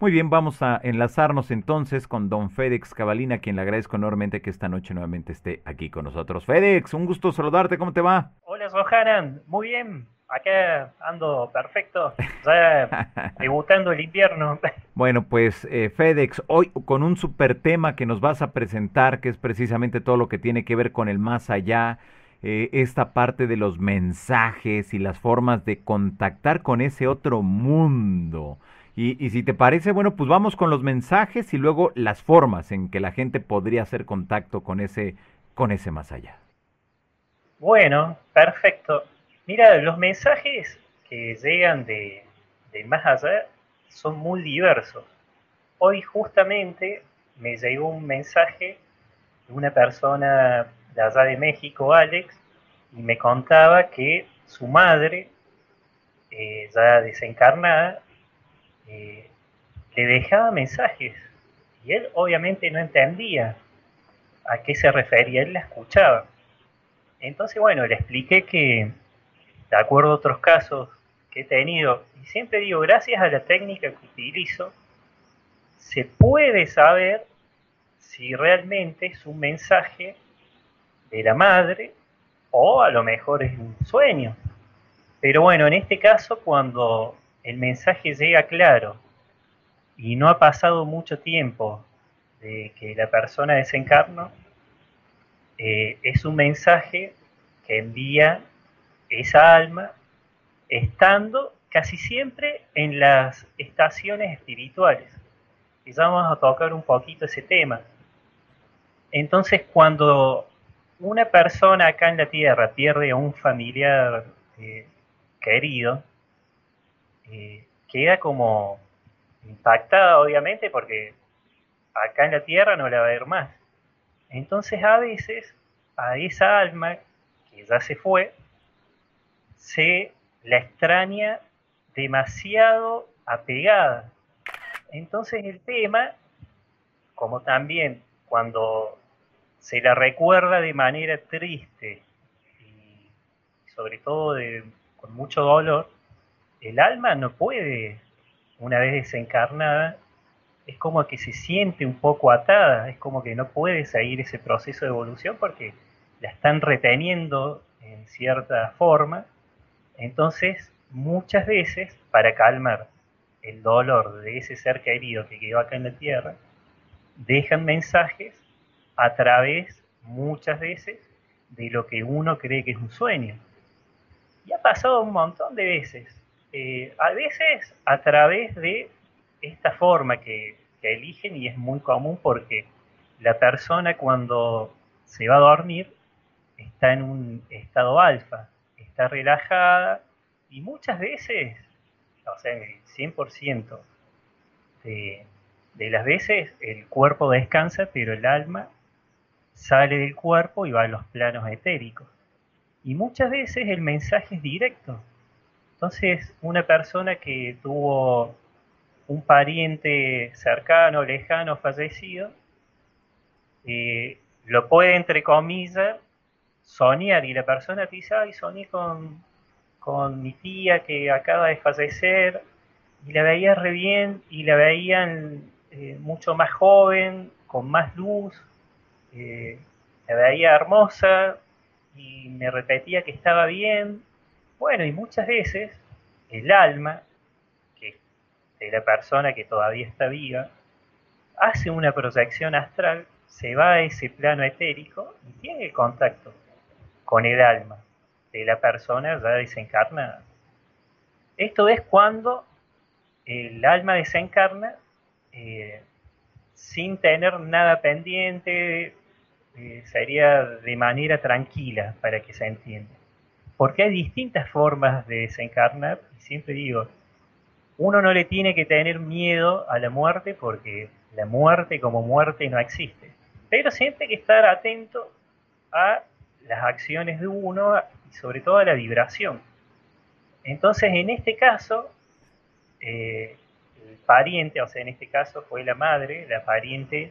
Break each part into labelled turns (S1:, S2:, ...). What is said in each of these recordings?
S1: Muy bien, vamos a enlazarnos entonces con don Fedex Cabalina, a quien le agradezco enormemente que esta noche nuevamente esté aquí con nosotros. Fedex, un gusto saludarte, ¿cómo te va?
S2: Hola, Sohanan, muy bien, acá ando perfecto, ya debutando el invierno.
S1: Bueno, pues eh, FedEx, hoy con un super tema que nos vas a presentar, que es precisamente todo lo que tiene que ver con el más allá, eh, esta parte de los mensajes y las formas de contactar con ese otro mundo. Y, si te parece, bueno, pues vamos con los mensajes y luego las formas en que la gente podría hacer contacto con ese, con ese más allá.
S2: Bueno, perfecto. Mira, los mensajes que llegan de, de más allá son muy diversos. Hoy justamente me llegó un mensaje de una persona de allá de México, Alex, y me contaba que su madre, eh, ya desencarnada, eh, le dejaba mensajes y él obviamente no entendía a qué se refería, él la escuchaba. Entonces, bueno, le expliqué que de acuerdo a otros casos que he tenido, y siempre digo, gracias a la técnica que utilizo, se puede saber si realmente es un mensaje de la madre o a lo mejor es un sueño. Pero bueno, en este caso, cuando el mensaje llega claro y no ha pasado mucho tiempo de que la persona desencarnó, eh, es un mensaje que envía esa alma estando casi siempre en las estaciones espirituales. Y ya vamos a tocar un poquito ese tema. Entonces, cuando una persona acá en la Tierra pierde a un familiar eh, querido, queda como impactada, obviamente, porque acá en la Tierra no la va a ver más. Entonces, a veces, a esa alma que ya se fue, se la extraña demasiado apegada. Entonces el tema, como también cuando se la recuerda de manera triste y sobre todo con mucho dolor, el alma no puede, una vez desencarnada, es como que se siente un poco atada, es como que no puede seguir ese proceso de evolución porque la están reteniendo en cierta forma entonces, muchas veces, para calmar el dolor de ese ser querido que quedó acá en la tierra, dejan mensajes a través, muchas veces, de lo que uno cree que es un sueño. Y ha pasado un montón de veces. Eh, a veces a través de esta forma que, eligen y es muy común porque la persona cuando se va a dormir está en un estado alfa, está relajada y muchas veces, o sea, el 100% de, de las veces el cuerpo descansa, pero el alma sale del cuerpo y va a los planos etéricos. Y muchas veces el mensaje es directo. Entonces, una persona que tuvo un pariente cercano, lejano, fallecido, eh, lo puede, entre comillas, soñar y la persona te dice, ay, soñé con, con mi tía que acaba de fallecer y la veía re bien y la veían eh, mucho más joven, con más luz, eh, la veía hermosa y me repetía que estaba bien. Bueno, y muchas veces el alma que, de la persona que todavía está viva hace una proyección astral, se va a ese plano etérico y tiene contacto con el alma de la persona ya desencarnada. Esto es cuando el alma desencarna eh, sin tener nada pendiente, eh, sería de manera tranquila para que se entienda. Porque hay distintas formas de desencarnar, y siempre digo, uno no le tiene que tener miedo a la muerte porque la muerte como muerte no existe. Pero siempre hay que estar atento a las acciones de uno y sobre todo la vibración. Entonces, en este caso, eh, el pariente, o sea, en este caso fue la madre, la pariente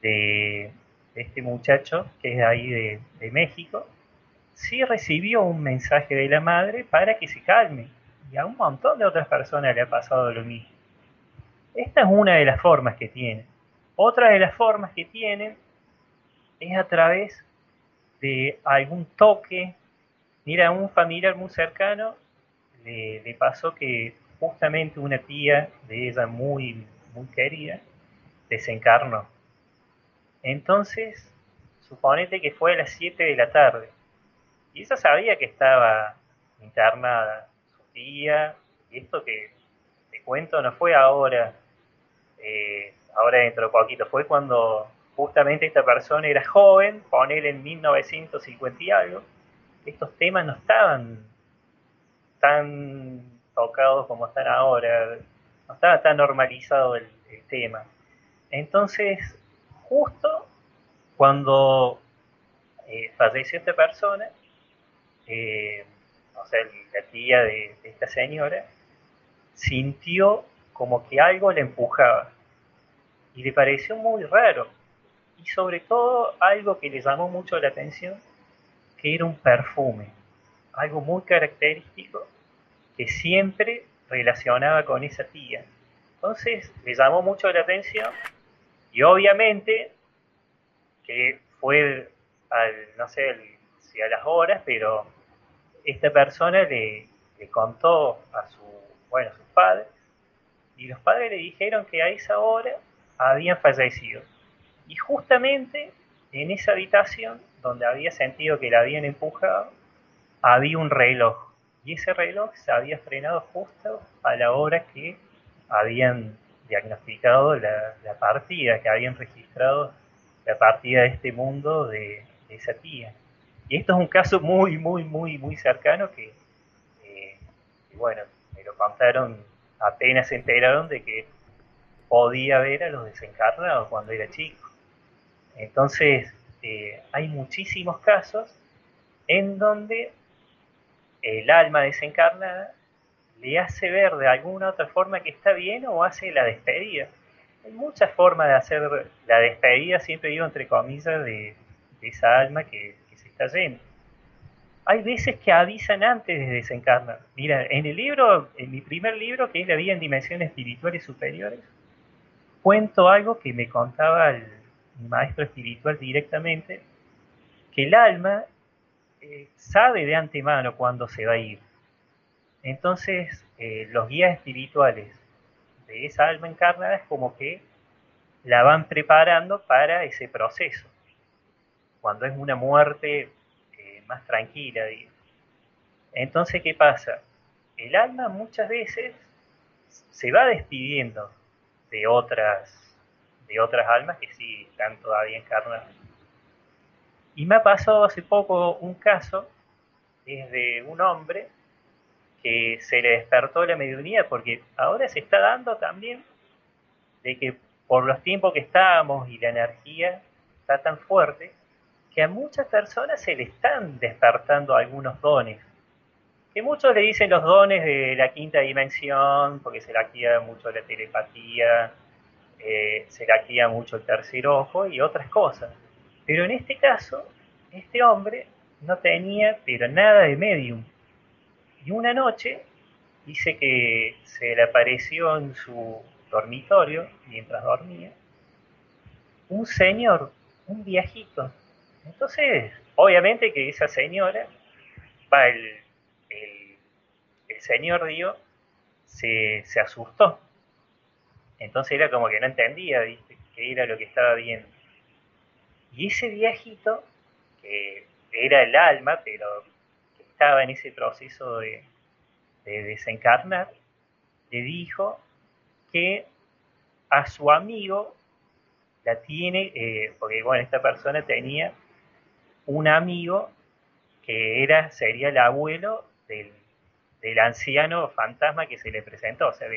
S2: de, este muchacho, que es ahí de, de México, sí recibió un mensaje de la madre para que se calme. Y a un montón de otras personas le ha pasado lo mismo. Esta es una de las formas que tienen. Otra de las formas que tienen es a través de algún toque. Mira, a un familiar muy cercano le, pasó que justamente una tía de ella muy, muy querida desencarnó. Entonces, suponete que fue a las 7 de la tarde. Y ella sabía que estaba internada su tía. Y esto que te cuento no fue ahora, eh, ahora dentro de poquito, fue cuando justamente esta persona era joven, ponele en 1950 y algo, estos temas no estaban tan tocados como están ahora, no estaba tan normalizado el, tema. Entonces, justo cuando eh, falleció esta persona, eh, o sea, la tía de, esta señora, sintió como que algo le empujaba y le pareció muy raro y sobre todo algo que le llamó mucho la atención, que era un perfume, algo muy característico que siempre relacionaba con esa tía. Entonces le llamó mucho la atención y obviamente que fue al, no sé si a las horas, pero esta persona le, contó a su, bueno, a sus padres y los padres le dijeron que a esa hora habían fallecido. Y justamente en esa habitación donde había sentido que la habían empujado, había un reloj. Y ese reloj se había frenado justo a la hora que habían diagnosticado la, partida, que habían registrado la partida de este mundo de, esa tía. Y esto es un caso muy, muy, muy, muy cercano que, eh, bueno, me lo contaron, apenas se enteraron de que podía ver a los desencarnados cuando era chico. Entonces, eh, hay muchísimos casos en donde el alma desencarnada le hace ver de alguna otra forma que está bien o hace la despedida. Hay muchas formas de hacer la despedida, siempre digo entre comillas, de, esa alma que, que, está yendo. Hay veces que avisan antes de desencarnar. Mira, en el libro, en mi primer libro, que es La vida en dimensiones espirituales superiores, cuento algo que me contaba el, mi maestro espiritual directamente, que el alma eh, sabe de antemano cuándo se va a ir. Entonces, eh, los guías espirituales de esa alma encarnada es como que la van preparando para ese proceso, cuando es una muerte eh, más tranquila. Entonces, ¿qué pasa? El alma muchas veces se va despidiendo de otras, de otras almas que sí están todavía encarnadas. Y me ha pasado hace poco un caso, es de un hombre que se le despertó la mediunía, porque ahora se está dando también de que por los tiempos que estamos y la energía está tan fuerte, que a muchas personas se le están despertando algunos dones. Que muchos le dicen los dones de la quinta dimensión, porque se le activa mucho la telepatía, eh, se le activa mucho el tercer ojo y otras cosas. Pero en este caso, este hombre no tenía pero nada de medium. Y una noche dice que se le apareció en su dormitorio, mientras dormía, un señor, un viejito. Entonces, obviamente que esa señora, va, el, el señor dio, se, se, asustó. Entonces era como que no entendía, ¿viste? qué era lo que estaba viendo. Y ese viejito, que era el alma, pero que estaba en ese proceso de, de desencarnar, le dijo que a su amigo la tiene, eh, porque bueno, esta persona tenía un amigo que era, sería el abuelo del del anciano fantasma que se le presentó. O sea,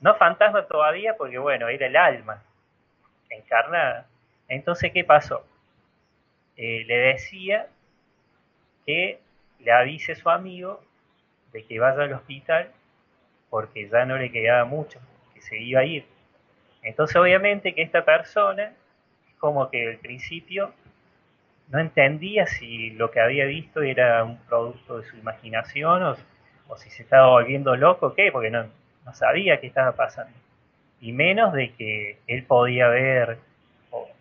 S2: no fantasma todavía porque, bueno, era el alma encarnada. Entonces, ¿qué pasó? Eh, le decía que le avise a su amigo de que vaya al hospital porque ya no le quedaba mucho, que se iba a ir. Entonces, obviamente que esta persona como que al principio no entendía si lo que había visto era un producto de su imaginación o o si se estaba volviendo loco, ¿qué? Porque no, no sabía qué estaba pasando. y menos de que él podía ver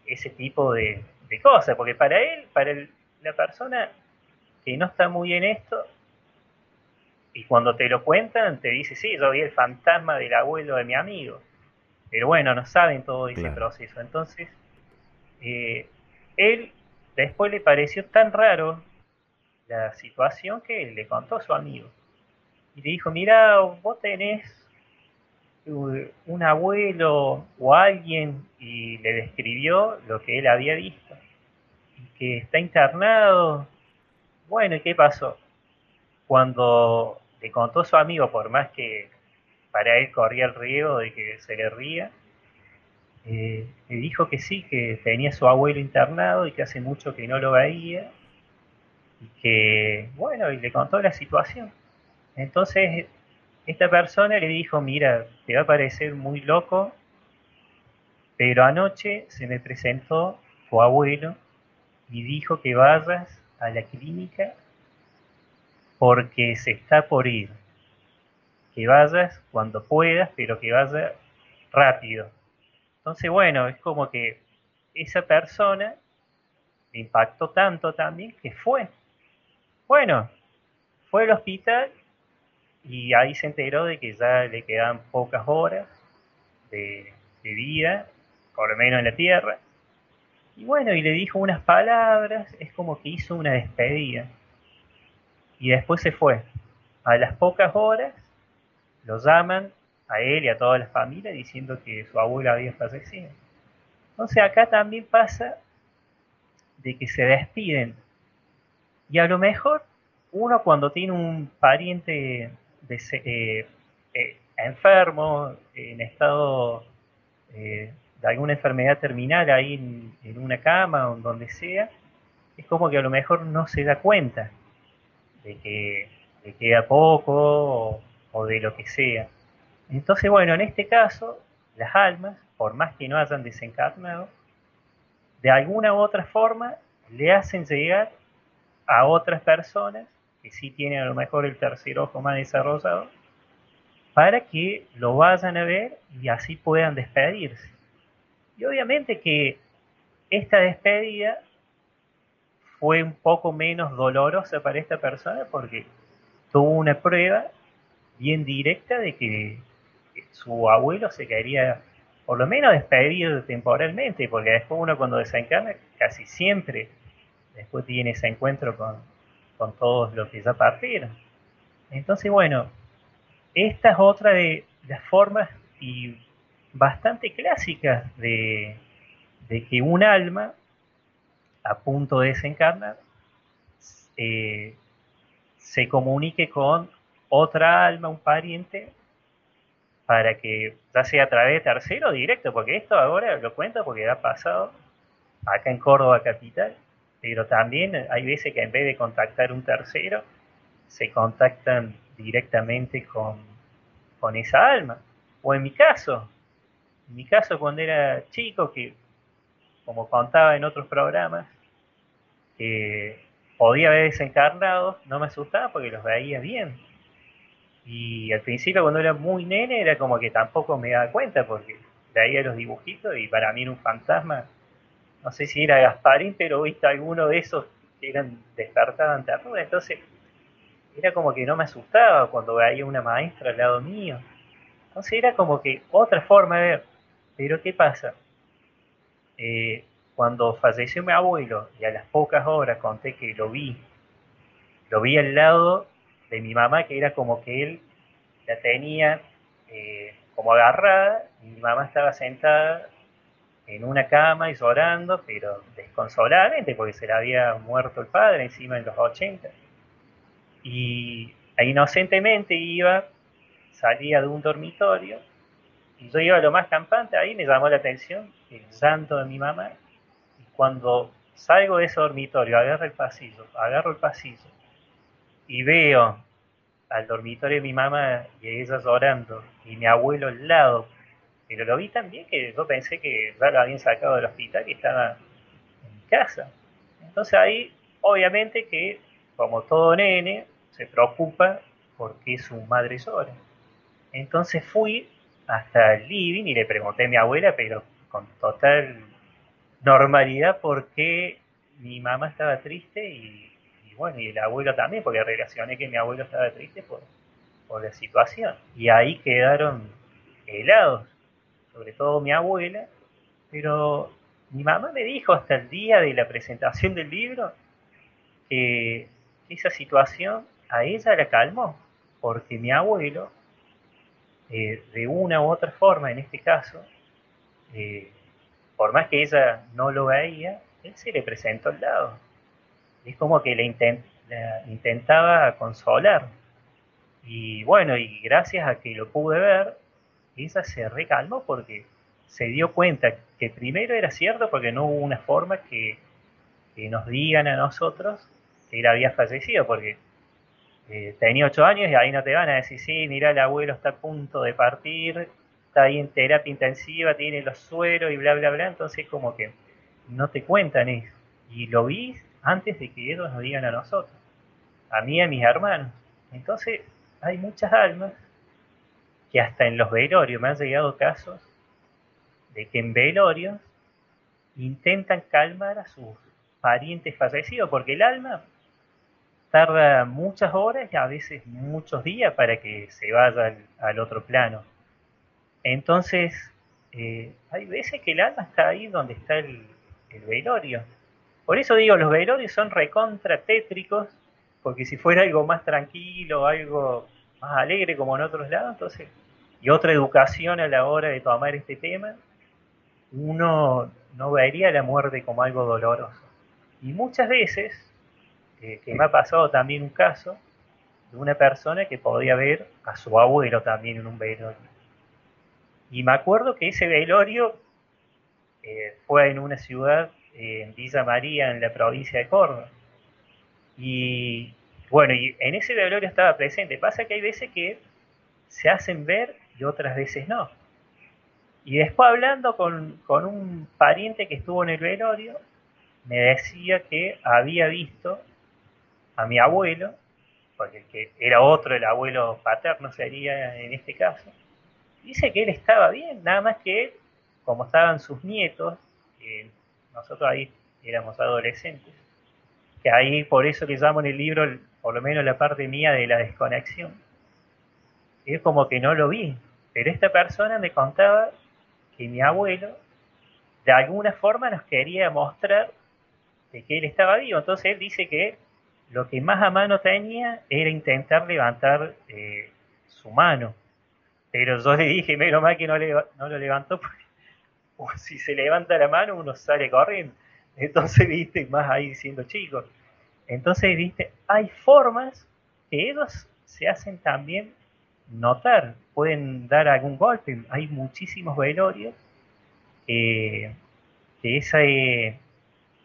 S2: ese tipo de, cosas, porque para él, para la persona que no está muy en esto, y cuando te lo cuentan, te dice, sí, yo vi el fantasma del abuelo de mi amigo. Pero bueno, no saben todo ese proceso. Entonces, eh, él después le pareció tan raro la situación que le contó a su amigo. Y le dijo, mira, vos tenés un abuelo o alguien y le describió lo que él había visto. Que está internado. Bueno, ¿y qué pasó? Cuando le contó a su amigo, por más que para él corría el riesgo de que se le ría, eh, le dijo que sí, que tenía su abuelo internado y que hace mucho que no lo veía. Y que, bueno, y le contó la situación. Entonces, esta persona le dijo, mira, te va a parecer muy loco, pero anoche se me presentó tu abuelo y dijo que vayas a la clínica porque se está por ir. Que vayas cuando puedas, pero que vayas rápido. Entonces, bueno, es como que esa persona le impactó tanto también que fue. Bueno, fue al hospital y ahí se enteró de que ya le quedan pocas horas de, de vida, por lo menos en la Tierra. Y bueno, y le dijo unas palabras, es como que hizo una despedida y después se fue. A las pocas horas lo llaman a él y a toda la familia diciendo que su abuela había fallecido. Entonces acá también pasa de que se despiden. Y a lo mejor uno cuando tiene un pariente eh, eh, enfermo, en estado eh, de alguna enfermedad terminal ahí en, una cama o donde sea, es como que a lo mejor no se da cuenta de que le queda poco o, de lo que sea. Entonces, bueno, en este caso, las almas, por más que no hayan desencarnado, de alguna u otra forma le hacen llegar a otras personas que sí tienen a lo mejor el tercer ojo más desarrollado, para que lo vayan a ver y así puedan despedirse. Y obviamente que esta despedida fue un poco menos dolorosa para esta persona porque tuvo una prueba bien directa de que su abuelo se quería por lo menos despedir temporalmente, porque después uno cuando desencarna casi siempre después tiene ese encuentro con, con todos los que ya partieron. Entonces, bueno, esta es otra de las formas y bastante clásicas de, de que un alma a punto de desencarnar, eh, se comunique con otra alma, un pariente, para que ya sea a través de tercero directo, porque esto ahora lo cuento porque ha pasado acá en Córdoba capital, pero también hay veces que en vez de contactar un tercero, se contactan directamente con, con esa alma. O en mi caso, en mi caso cuando era chico, que como contaba en otros programas, que podía haber desencarnado, no me asustaba porque los veía bien. Y al principio cuando era muy nene era como que tampoco me daba cuenta porque veía los dibujitos y para mí era un fantasma. No sé si era Gasparín, pero viste alguno de esos que eran despertaban ternura. Entonces era como que no me asustaba cuando veía una maestra al lado mío. Entonces era como que otra forma de ver. Pero ¿qué pasa? Eh, cuando falleció mi abuelo y a las pocas horas conté que lo vi, lo vi al lado de mi mamá, que era como que él la tenía eh, como agarrada y mi mamá estaba sentada en una cama y llorando, pero desconsoladamente porque se le había muerto el padre encima en los 80. Y inocentemente iba, salía de un dormitorio y yo iba a lo más campante, ahí me llamó la atención el santo de mi mamá cuando salgo de ese dormitorio, agarro el pasillo, agarro el pasillo y veo al dormitorio de mi mamá y ella llorando y mi abuelo al lado, pero lo vi también que yo pensé que ya lo habían sacado del hospital y estaba en casa. Entonces ahí, obviamente que, como todo nene, se preocupa porque su madre llora. Entonces fui hasta el living y le pregunté a mi abuela, pero con total normalidad, por qué mi mamá estaba triste y, bueno, y el abuelo también, porque relacioné que mi abuelo estaba triste por, por la situación. Y ahí quedaron helados, sobre todo mi abuela, pero mi mamá me dijo hasta el día de la presentación del libro que esa situación a ella la calmó, porque mi abuelo, eh, de una u otra forma, en este caso, eh, por más que ella no lo veía, él se le presentó al lado. Es como que le, intentaba consolar. Y bueno, y gracias a que lo pude ver, ella se recalmó porque se dio cuenta que primero era cierto porque no hubo una forma que, nos digan a nosotros que él había fallecido, porque eh, tenía ocho años y ahí no te van a decir, sí, mira, el abuelo está a punto de partir, está ahí en terapia intensiva, tiene los sueros y bla, bla, bla, entonces como que no te cuentan eso. Y lo vi antes de que ellos nos digan a nosotros, a mí y a mis hermanos. Entonces hay muchas almas que hasta en los velorios me han llegado casos de que en velorios intentan calmar a sus parientes fallecidos, porque el alma tarda muchas horas y a veces muchos días para que se vaya al, otro plano. Entonces, eh, hay veces que el alma está ahí donde está el, velorio. Por eso digo, los velorios son recontra tétricos, porque si fuera algo más tranquilo, algo más alegre como en otros lados, entonces, y otra educación a la hora de tomar este tema, uno no vería la muerte como algo doloroso. Y muchas veces que me ha pasado también un caso de una persona que podía ver a su abuelo también en un velorio. Y me acuerdo que ese velorio eh, fue en una ciudad, en Villa María, en la provincia de Córdoba. Y bueno, y en ese velorio estaba presente. Pasa que hay veces que se hacen ver y otras veces no. Y después hablando con, con un pariente que estuvo en el velorio, me decía que había visto a mi abuelo, porque el que era otro, el abuelo paterno sería en este caso, dice que él estaba bien, nada más que como estaban sus nietos, nosotros ahí éramos adolescentes, que ahí por eso le llamo en el libro, por lo menos la parte mía de la desconexión, es como que no lo vi, pero esta persona me contaba que mi abuelo de alguna forma nos quería mostrar de que él estaba vivo, entonces él dice que lo que más a mano tenía era intentar levantar eh, su mano. Pero yo le dije, menos mal que no, no lo levantó, porque si se levanta la mano uno sale corriendo. Entonces, viste, más ahí diciendo chicos. Entonces, viste, hay formas que ellos se hacen también notar, pueden dar algún golpe. Hay muchísimos velorios que ese,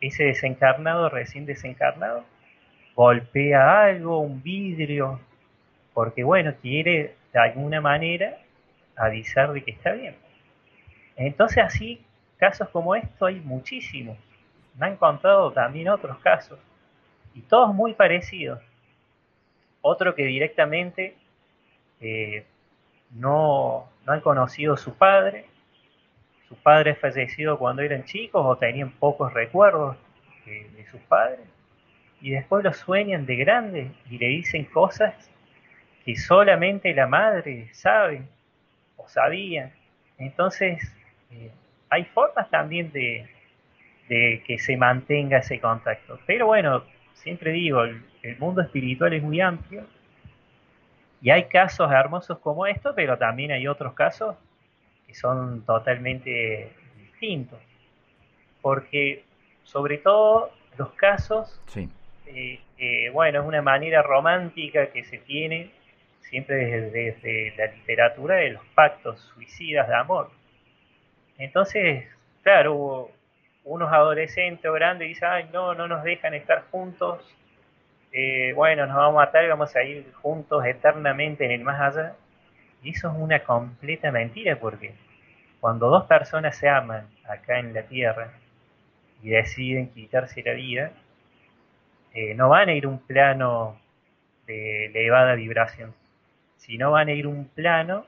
S2: ese desencarnado, recién desencarnado, golpea algo, un vidrio, porque bueno, quiere de alguna manera avisar de que está bien. Entonces así, casos como esto hay muchísimos. Me han contado también otros casos, y todos muy parecidos. Otro que directamente eh, no, no han conocido a su padre, su padre fallecido cuando eran chicos o tenían pocos recuerdos de sus padres y después lo sueñan de grande y le dicen cosas que solamente la madre sabe o sabía. Entonces, eh, hay formas también de, que se mantenga ese contacto. Pero bueno, siempre digo, el, mundo espiritual es muy amplio y hay casos hermosos como esto, pero también hay otros casos que son totalmente distintos. Porque sobre todo los casos sí. Eh, eh, bueno, es una manera romántica que se tiene siempre desde, la literatura de los pactos suicidas de amor. Entonces, claro, hubo unos adolescentes o grandes dicen, ay, no, no nos dejan estar juntos, eh, bueno, nos vamos a matar y vamos a ir juntos eternamente en el más allá. Y eso es una completa mentira porque cuando dos personas se aman acá en la tierra y deciden quitarse la vida, eh, no van a ir un plano de elevada vibración, sino van a ir un plano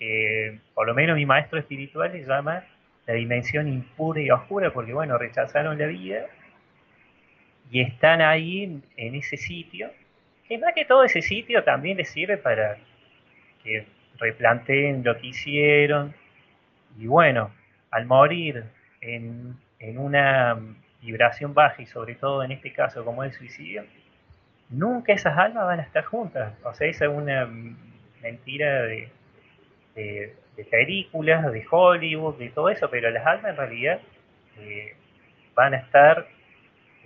S2: que por lo menos mi maestro espiritual le llama la dimensión impura y oscura, porque bueno, rechazaron la vida y están ahí en, ese sitio, que más que todo ese sitio también les sirve para que replanteen lo que hicieron, y bueno, al morir en, en una vibración baja y sobre todo en este caso como el suicidio, nunca esas almas van a estar juntas. O sea, esa es una mentira de, de, películas, de Hollywood, de todo eso, pero las almas en realidad eh, van a estar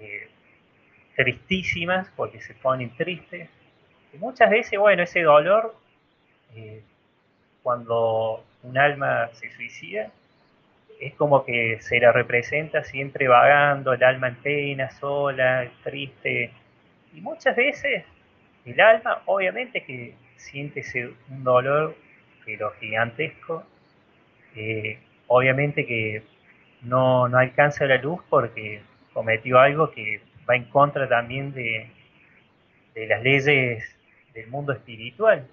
S2: eh, tristísimas porque se ponen tristes. Y muchas veces, bueno, ese dolor, eh, cuando un alma se suicida, es como que se la representa siempre vagando, el alma en pena, sola, triste. Y muchas veces el alma, obviamente que siente ese, un dolor, pero gigantesco. Eh, obviamente que no, no alcanza la luz porque cometió algo que va en contra también de, de las leyes del mundo espiritual.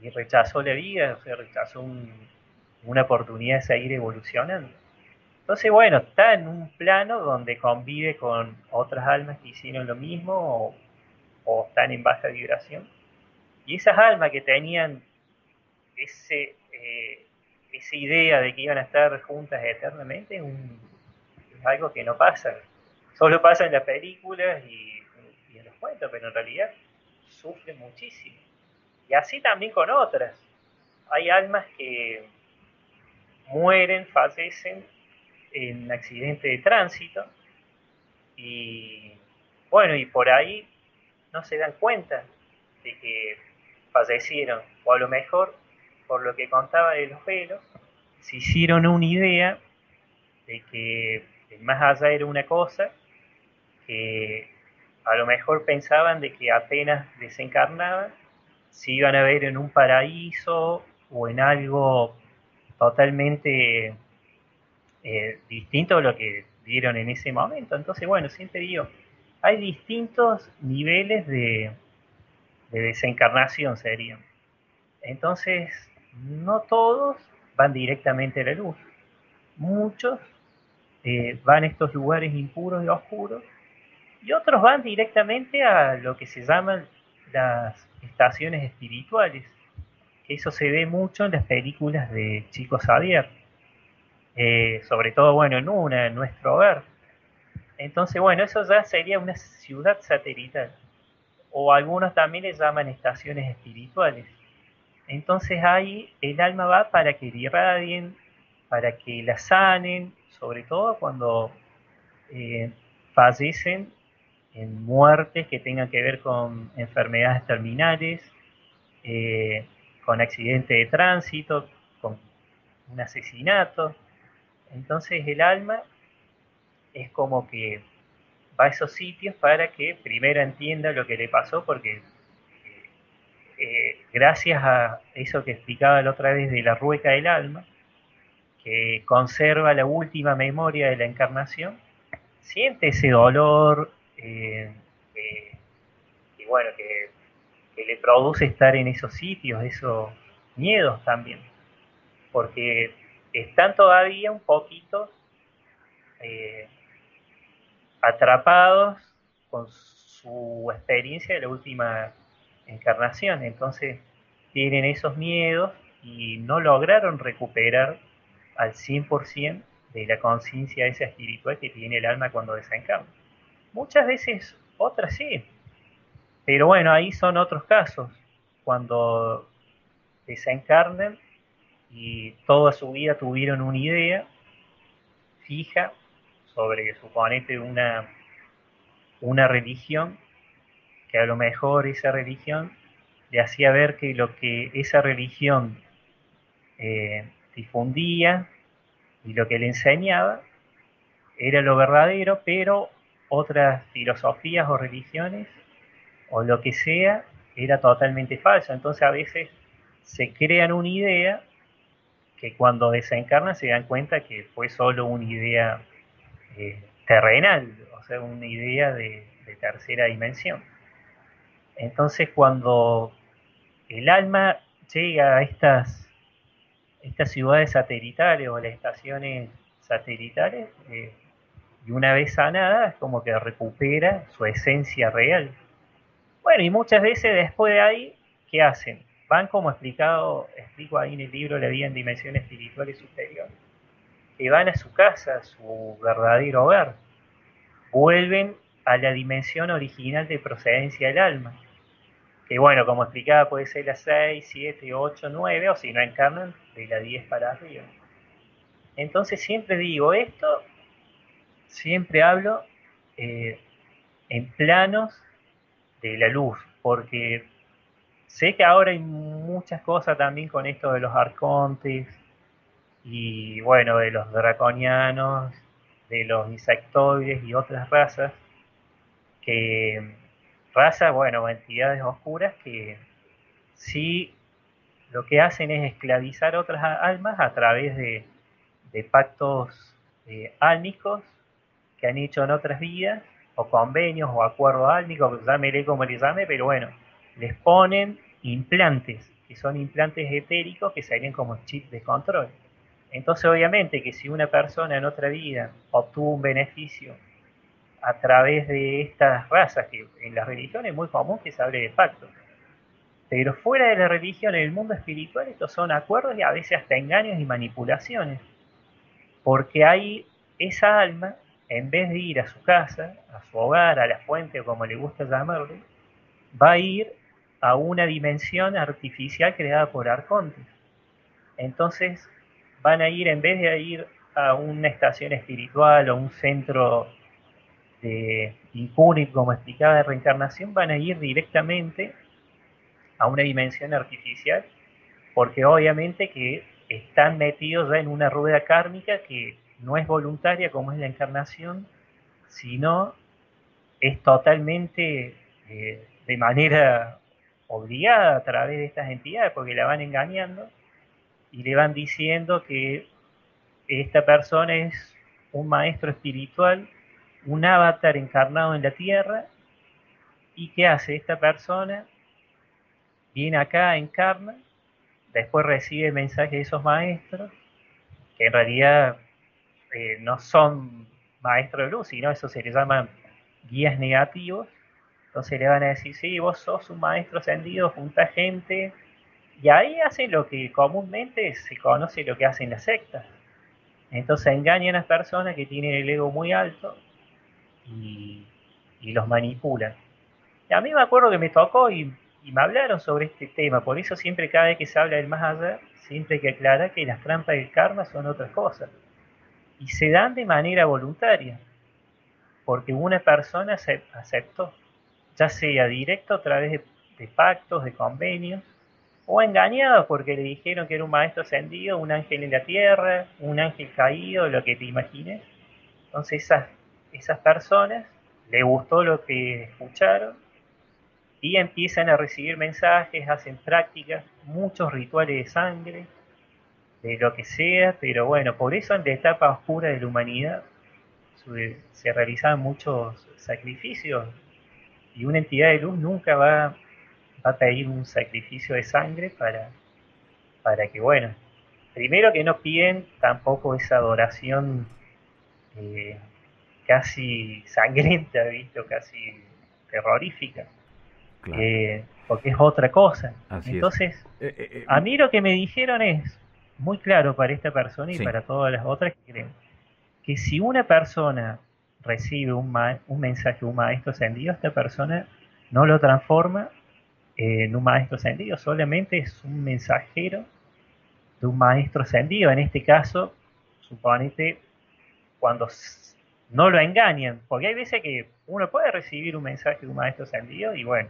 S2: Y rechazó la vida, o sea, rechazó un, una oportunidad de seguir evolucionando. Entonces, bueno, está en un plano donde convive con otras almas que hicieron lo mismo o, están en baja vibración. Y esas almas que tenían ese, eh, esa idea de que iban a estar juntas eternamente es, algo que no pasa. Solo pasa en las películas y, en los cuentos, pero en realidad sufren muchísimo. Y así también con otras. Hay almas que, mueren, fallecen en accidente de tránsito y bueno, y por ahí no se dan cuenta de que fallecieron, o a lo mejor, por lo que contaba de los pelos, se hicieron una idea de que más allá era una cosa, que a lo mejor pensaban de que apenas desencarnaban, se iban a ver en un paraíso o en algo totalmente eh, distinto a lo que vieron en ese momento. Entonces, bueno, siempre digo, hay distintos niveles de, desencarnación, serían. Entonces, no todos van directamente a la luz. Muchos eh, van a estos lugares impuros y oscuros y otros van directamente a lo que se llaman las estaciones espirituales eso se ve mucho en las películas de Chico Xavier. Eh, sobre todo, bueno, en una, en nuestro hogar. Entonces, bueno, eso ya sería una ciudad satelital. O algunos también le llaman estaciones espirituales. Entonces ahí el alma va para que irradien, para que la sanen, sobre todo cuando eh, fallecen en muertes que tengan que ver con enfermedades terminales, eh, con accidente de tránsito, con un asesinato. Entonces el alma es como que va a esos sitios para que primero entienda lo que le pasó, porque eh, gracias a eso que explicaba la otra vez de la rueca del alma, que conserva la última memoria de la encarnación, siente ese dolor, eh, y bueno, que que le produce estar en esos sitios, esos miedos también, porque están todavía un poquito eh, atrapados con su experiencia de la última encarnación, entonces tienen esos miedos y no lograron recuperar al 100% de la conciencia esa espiritual que tiene el alma cuando desencarna. Muchas veces otras sí, pero bueno, ahí son otros casos, cuando desencarnen y toda su vida tuvieron una idea fija sobre, suponete, una, una religión, que a lo mejor esa religión le hacía ver que lo que esa religión eh, difundía y lo que le enseñaba era lo verdadero, pero otras filosofías o religiones o lo que sea era totalmente falso. Entonces a veces se crean una idea que cuando desencarnan se dan cuenta que fue solo una idea eh, terrenal, o sea, una idea de, tercera dimensión. Entonces cuando el alma llega a estas ciudades satelitales o las estaciones satelitales, eh, y una vez sanada, es como que recupera su esencia real. Bueno, y muchas veces después de ahí, ¿qué hacen? Van como explicado, explico ahí en el libro La vida en dimensiones espirituales superiores, que van a su casa, su verdadero hogar, vuelven a la dimensión original de procedencia del alma. Que bueno, como explicaba, puede ser la 6, 7, 8, 9, o si no encarnan, de la 10 para arriba. Entonces siempre digo esto, siempre hablo eh, en planos de la luz, porque sé que ahora hay muchas cosas también con esto de los arcontes y bueno, de los draconianos, de los insectoides y otras razas, que razas, bueno, entidades oscuras que sí lo que hacen es esclavizar otras almas a través de, pactos eh, álmicos que han hecho en otras vidas, o convenios, o acuerdos álmicos, llámele como le llame, pero bueno, les ponen implantes, que son implantes etéricos que salen como chip de control. Entonces, obviamente, que si una persona en otra vida obtuvo un beneficio a través de estas razas, que en las religiones es muy común que se hable de pactos, pero fuera de la religión, en el mundo espiritual, estos son acuerdos y a veces hasta engaños y manipulaciones, porque hay esa alma, en vez de ir a su casa, a su hogar, a la fuente, o como le gusta llamarle, va a ir a una dimensión artificial creada por arcontes. Entonces, van a ir, en vez de ir a una estación espiritual o un centro de impune, como explicaba de reencarnación, van a ir directamente a una dimensión artificial, porque obviamente que están metidos ya en una rueda kármica que no es voluntaria como es la encarnación, sino es totalmente eh, de manera obligada a través de estas entidades, porque la van engañando y le van diciendo que esta persona es un maestro espiritual, un avatar encarnado en la tierra, y ¿qué hace esta persona? Viene acá, encarna, después recibe mensajes de esos maestros, que en realidad eh, no son maestros de luz, sino eso se les llaman guías negativos. Entonces le van a decir, sí, vos sos un maestro ascendido, junta gente, y ahí hacen lo que comúnmente se conoce lo que hacen las sectas. Entonces engañan a las personas que tienen el ego muy alto y, los manipulan. Y a mí me acuerdo que me tocó y, me hablaron sobre este tema, por eso siempre cada vez que se habla del más allá, siempre hay que aclarar que las trampas del karma son otras cosas. Y se dan de manera voluntaria, porque una persona aceptó, ya sea directo a través de pactos, de convenios, o engañado porque le dijeron que era un maestro ascendido, un ángel en la tierra, un ángel caído, lo que te imagines. Entonces esas, esas personas le gustó lo que escucharon y empiezan a recibir mensajes, hacen prácticas, muchos rituales de sangre, de lo que sea, pero bueno, por eso en la etapa oscura de la humanidad se realizaban muchos sacrificios y una entidad de luz nunca va va a pedir un sacrificio de sangre para, para que, bueno, primero que no piden tampoco esa adoración eh, casi sangrienta, ¿viste? casi terrorífica. Eh, porque es otra cosa. Entonces, eh, a mí lo que me dijeron es muy claro para esta persona y para todas las otras que creen que si una persona recibe un, un mensaje de un maestro ascendido, esta persona no lo transforma en un maestro ascendido, solamente es un mensajero de un maestro ascendido. En este caso, suponete, cuando no lo engañan, porque hay veces que uno puede recibir un mensaje de un maestro ascendido y bueno,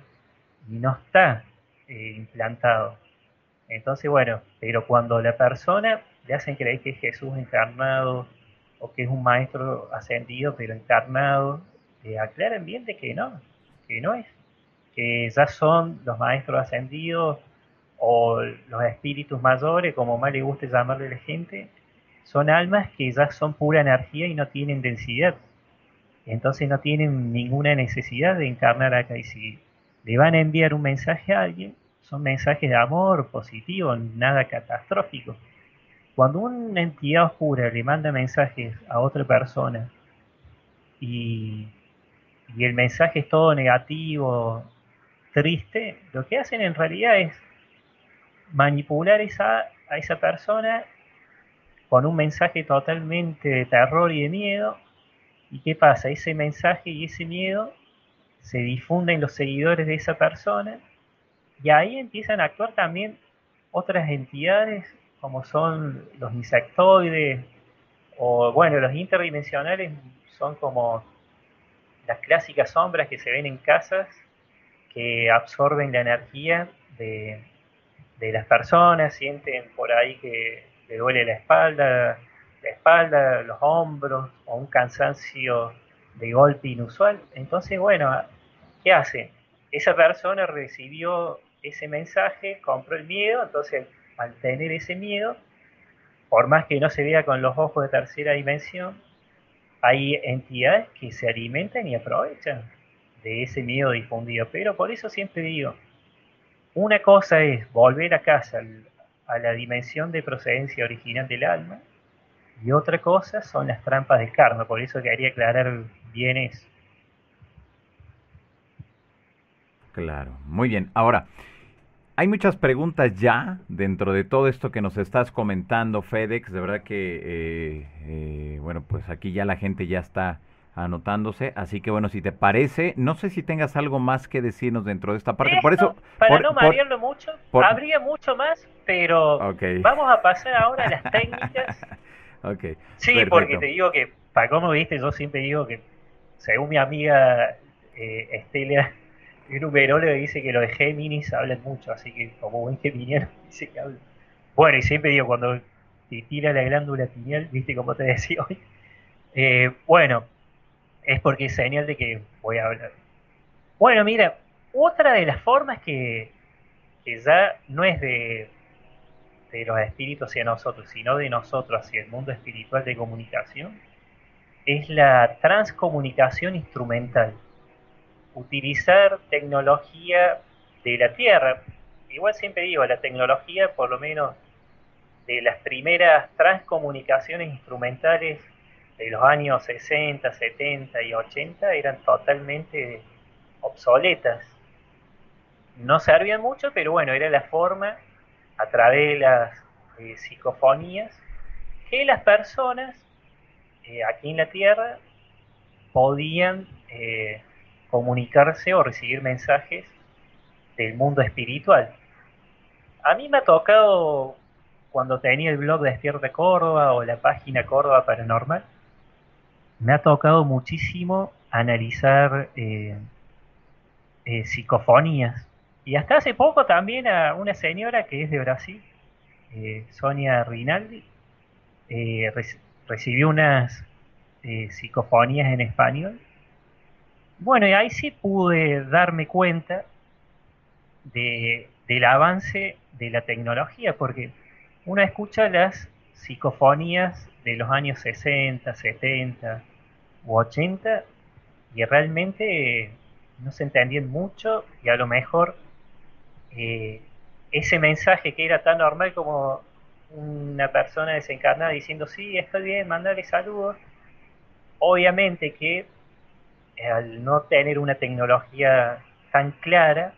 S2: y no está eh, implantado. Entonces, bueno, pero cuando la persona le hacen creer que es Jesús encarnado o que es un maestro ascendido pero encarnado, le aclaran bien de que no, que no es que ya son los maestros ascendidos o los espíritus mayores, como más le guste llamarle a la gente, son almas que ya son pura energía y no tienen densidad. Entonces no tienen ninguna necesidad de encarnar acá. Y si le van a enviar un mensaje a alguien, son mensajes de amor positivo, nada catastrófico. cuando una entidad oscura le manda mensajes a otra persona y, y el mensaje es todo negativo, triste, lo que hacen en realidad es manipular esa, a esa persona con un mensaje totalmente de terror y de miedo. ¿Y qué pasa? Ese mensaje y ese miedo se difunden los seguidores de esa persona y ahí empiezan a actuar también otras entidades como son los insectoides o bueno, los interdimensionales son como las clásicas sombras que se ven en casas que absorben la energía de, de las personas, sienten por ahí que le duele la espalda, la espalda, los hombros o un cansancio de golpe inusual. Entonces, bueno, ¿qué hace? Esa persona recibió ese mensaje, compró el miedo, entonces al tener ese miedo, por más que no se vea con los ojos de tercera dimensión, hay entidades que se alimentan y aprovechan de ese miedo difundido. Pero por eso siempre digo, una cosa es volver a casa a la dimensión de procedencia original del alma y otra cosa son las trampas del karma. Por eso quería aclarar bien eso.
S1: Claro, muy bien. Ahora, hay muchas preguntas ya dentro de todo esto que nos estás comentando, FedEx. De verdad que, eh, eh, bueno, pues aquí ya la gente ya está anotándose. Así que, bueno, si te parece, no sé si tengas algo más que decirnos dentro de esta parte. por eso,
S2: para no marearlo mucho, habría mucho más, pero vamos a pasar ahora a las técnicas.
S1: okay,
S2: sí, porque te digo que, para cómo viste, yo siempre digo que, según mi amiga eh, Estelia y un numerólogo dice que los de Géminis hablan mucho, así que como buen geminiano dice que hablan. Bueno, y siempre digo, cuando te tira la glándula pineal, viste como te decía hoy, eh, bueno, es porque es señal de que voy a hablar. Bueno, mira, otra de las formas que, que ya no es de, de los espíritus hacia nosotros, sino de nosotros hacia el mundo espiritual de comunicación, es la transcomunicación instrumental utilizar tecnología de la Tierra. Igual siempre digo, la tecnología, por lo menos de las primeras transcomunicaciones instrumentales de los años 60, 70 y 80, eran totalmente obsoletas. No servían mucho, pero bueno, era la forma, a través de las eh, psicofonías, que las personas eh, aquí en la Tierra podían eh, comunicarse o recibir mensajes del mundo espiritual. A mí me ha tocado, cuando tenía el blog Despierta Córdoba o la página Córdoba Paranormal, me ha tocado muchísimo analizar psicofonías. Y hasta hace poco también a una señora que es de Brasil, eh, Sonia Rinaldi, recibió unas psicofonías en español. Bueno, y ahí sí pude darme cuenta de, del avance de la tecnología, porque uno escucha las psicofonías de los años 60, 70 u 80 y realmente no se entendían mucho y a lo mejor eh, ese mensaje que era tan normal como una persona desencarnada diciendo sí, estoy bien, mandarle saludos, obviamente que al no tener una tecnología tan clara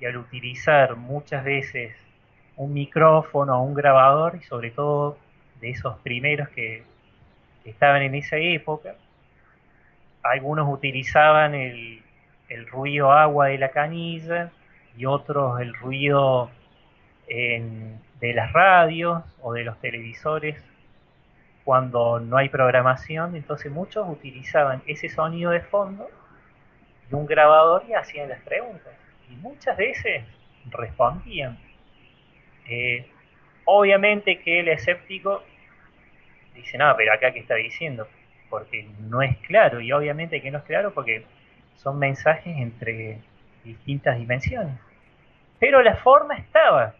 S2: y al utilizar muchas veces un micrófono o un grabador y sobre todo de esos primeros que, estaban en esa época, algunos utilizaban el, ruido agua de la canilla y otros el ruido de las radios o de los televisores cuando no hay programación, entonces muchos utilizaban ese sonido de fondo de un grabador y hacían las preguntas. Y muchas veces respondían. Eh, obviamente que el escéptico dice, no, pero acá qué está diciendo, porque no es claro, y obviamente que no es claro porque son mensajes entre distintas dimensiones. Pero la forma estaba,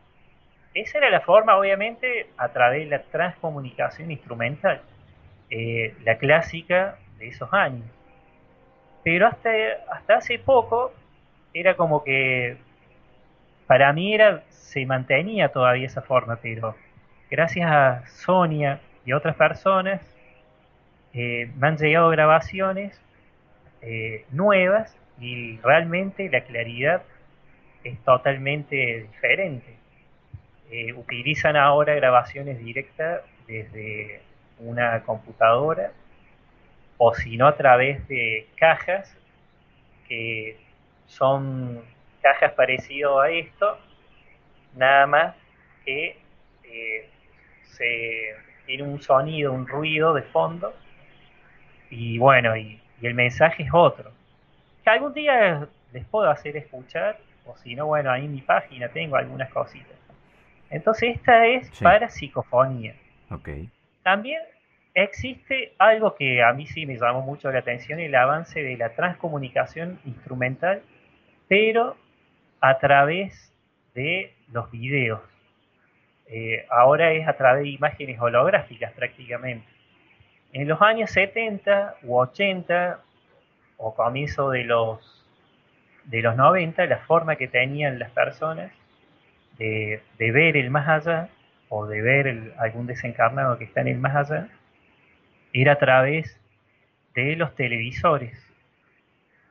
S2: esa era la forma, obviamente, a través de la transcomunicación instrumental, eh, la clásica de esos años. Pero hasta, hasta hace poco era como que para mí era se mantenía todavía esa forma, pero gracias a Sonia y otras personas, eh, me han llegado grabaciones eh, nuevas y realmente la claridad es totalmente diferente. Eh, utilizan ahora grabaciones directas desde una computadora o si no a través de cajas que son cajas parecidas a esto, nada más que eh, se tiene un sonido, un ruido de fondo y bueno, y, el mensaje es otro. Que algún día les puedo hacer escuchar, o si no, bueno, ahí en mi página tengo algunas cositas. Entonces esta es para psicofonía.
S1: Okay.
S2: También existe algo que a mí sí me llamó mucho la atención, el avance de la transcomunicación instrumental, pero a través de los videos. Eh, ahora es a través de imágenes holográficas prácticamente. En los años 70 u 80 o comienzo de los, de los 90, la forma que tenían las personas de, ver el más allá o de ver algún desencarnado que está en el más allá era a través de los televisores.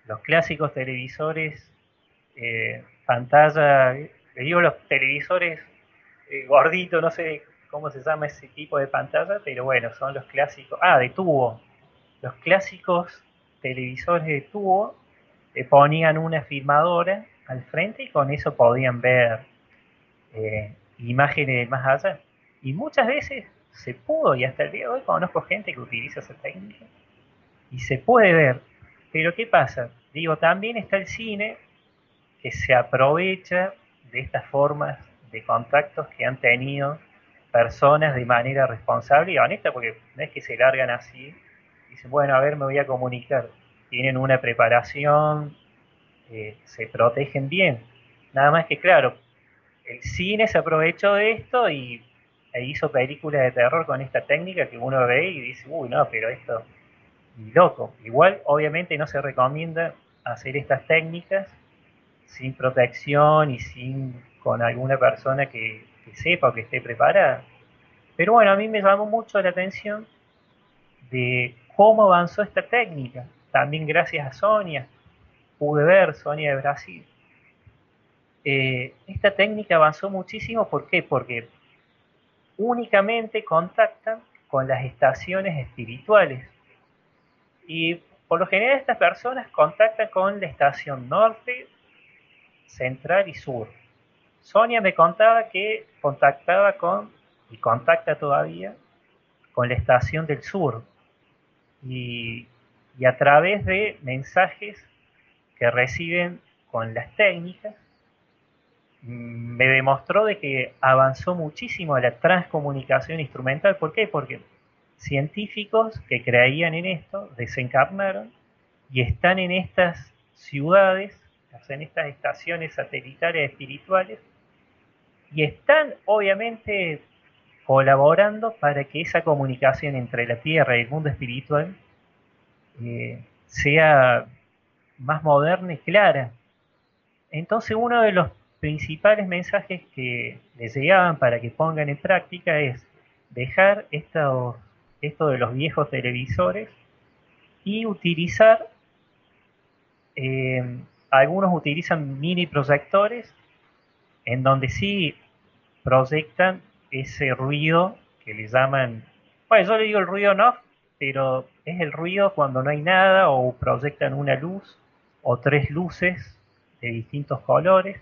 S2: Los clásicos televisores, eh, pantalla, digo los televisores eh, gorditos, no sé cómo se llama ese tipo de pantalla, pero bueno, son los clásicos. Ah, de tubo. Los clásicos televisores de tubo le ponían una filmadora al frente y con eso podían ver eh, imágenes más allá. Y muchas veces se pudo, y hasta el día de hoy conozco gente que utiliza esa técnica, y se puede ver. Pero ¿qué pasa? Digo, también está el cine que se aprovecha de estas formas de contactos que han tenido personas de manera responsable y honesta, porque no es que se largan así, y dicen, bueno, a ver, me voy a comunicar. Tienen una preparación, eh, se protegen bien. Nada más que, claro, el cine se aprovechó de esto y e hizo películas de terror con esta técnica que uno ve y dice, uy, no, pero esto, y loco. Igual, obviamente, no se recomienda hacer estas técnicas sin protección y sin con alguna persona que, que sepa o que esté preparada. Pero bueno, a mí me llamó mucho la atención de cómo avanzó esta técnica. También gracias a Sonia, pude ver Sonia de Brasil. Eh, esta técnica avanzó muchísimo, ¿por qué? Porque únicamente contactan con las estaciones espirituales. Y por lo general estas personas contactan con la estación norte, central y sur. Sonia me contaba que contactaba con, y contacta todavía, con la estación del sur. Y, y a través de mensajes que reciben con las técnicas, me demostró de que avanzó muchísimo la transcomunicación instrumental. ¿Por qué? Porque científicos que creían en esto desencarnaron y están en estas ciudades, en estas estaciones satelitales espirituales, y están obviamente colaborando para que esa comunicación entre la Tierra y el mundo espiritual sea más moderna y clara. Entonces uno de los principales mensajes que les llegaban para que pongan en práctica es dejar esto, esto de los viejos televisores y utilizar, eh, algunos utilizan mini proyectores en donde sí proyectan ese ruido que le llaman, bueno, yo le digo el ruido no, pero es el ruido cuando no hay nada o proyectan una luz o tres luces de distintos colores.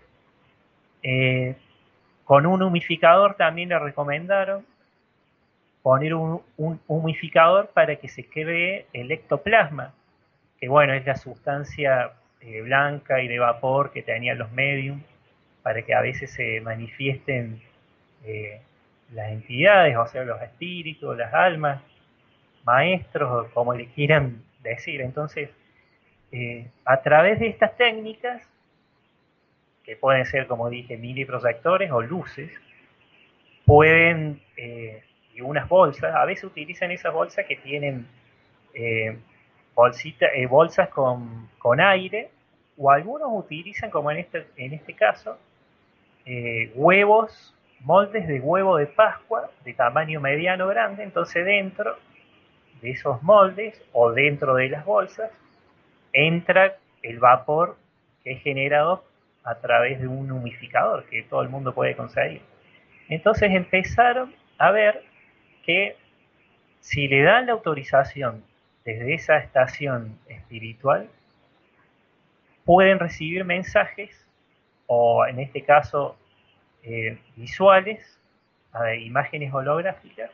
S2: Eh, con un humificador también le recomendaron poner un, humificador para que se quede el ectoplasma, que bueno, es la sustancia eh, blanca y de vapor que tenían los mediums para que a veces se manifiesten eh, las entidades, o sea, los espíritus, las almas, maestros, como le quieran decir. Entonces, a través de estas técnicas que pueden ser, como dije, mini proyectores o luces, pueden, eh, y unas bolsas, a veces utilizan esas bolsas que tienen eh, eh, bolsas con, aire, o algunos utilizan, como en este, en este caso, huevos moldes de huevo de Pascua de tamaño mediano grande, entonces dentro de esos moldes o dentro de las bolsas entra el vapor que es generado a través de un humificador que todo el mundo puede conseguir. Entonces empezaron a ver que si le dan la autorización desde esa estación espiritual, pueden recibir mensajes o en este caso eh, visuales, imágenes holográficas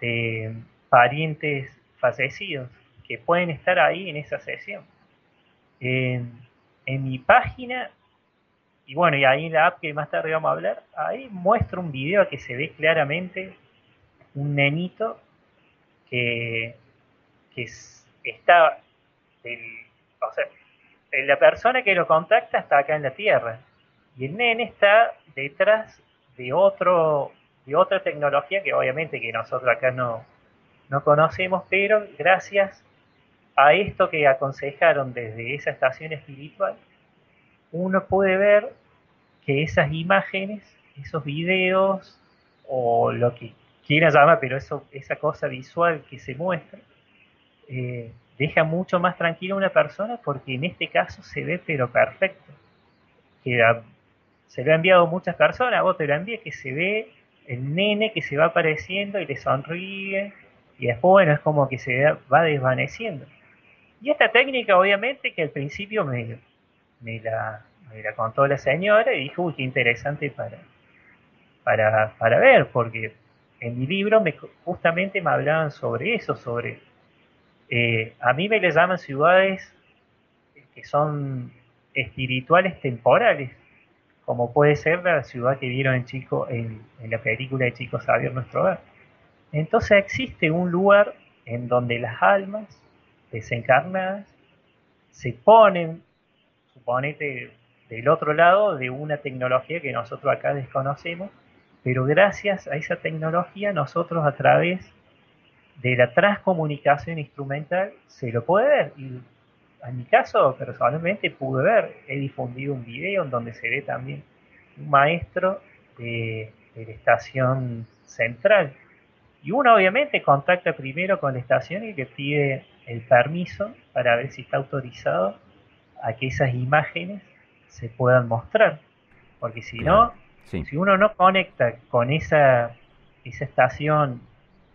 S2: de parientes fallecidos que pueden estar ahí en esa sesión. En, mi página, y bueno, y ahí en la app que más tarde vamos a hablar, ahí muestro un video que se ve claramente un nenito que, que está, o sea, la persona que lo contacta está acá en la Tierra y el nene está detrás de otro de otra tecnología que obviamente que nosotros acá no, no conocemos, pero gracias a esto que aconsejaron desde esa estación espiritual, uno puede ver que esas imágenes, esos videos o lo que quiera llamar, pero eso, esa cosa visual que se muestra, eh, deja mucho más tranquila a una persona porque en este caso se ve pero perfecto. Que se lo ha enviado muchas personas, vos te lo envías que se ve el nene que se va apareciendo y le sonríe y después, bueno, es como que se va desvaneciendo. Y esta técnica, obviamente, que al principio me, la, me la contó la señora y dijo, uy, qué interesante para, para, para ver, porque en mi libro me, justamente me hablaban sobre eso, sobre... Eh, a mí me le llaman ciudades que son espirituales temporales, como puede ser la ciudad que vieron en, Chico, en, en la película de Chico Xavier Nuestro Hogar. Entonces existe un lugar en donde las almas desencarnadas se ponen, suponete, del otro lado de una tecnología que nosotros acá desconocemos, pero gracias a esa tecnología nosotros a través de la transcomunicación instrumental se lo puede ver. Y en mi caso, personalmente, pude ver, he difundido un video en donde se ve también un maestro de, de la estación central y uno obviamente contacta primero con la estación y le pide el permiso para ver si está autorizado a que esas imágenes se puedan mostrar. Porque si no, si uno no conecta con esa, esa estación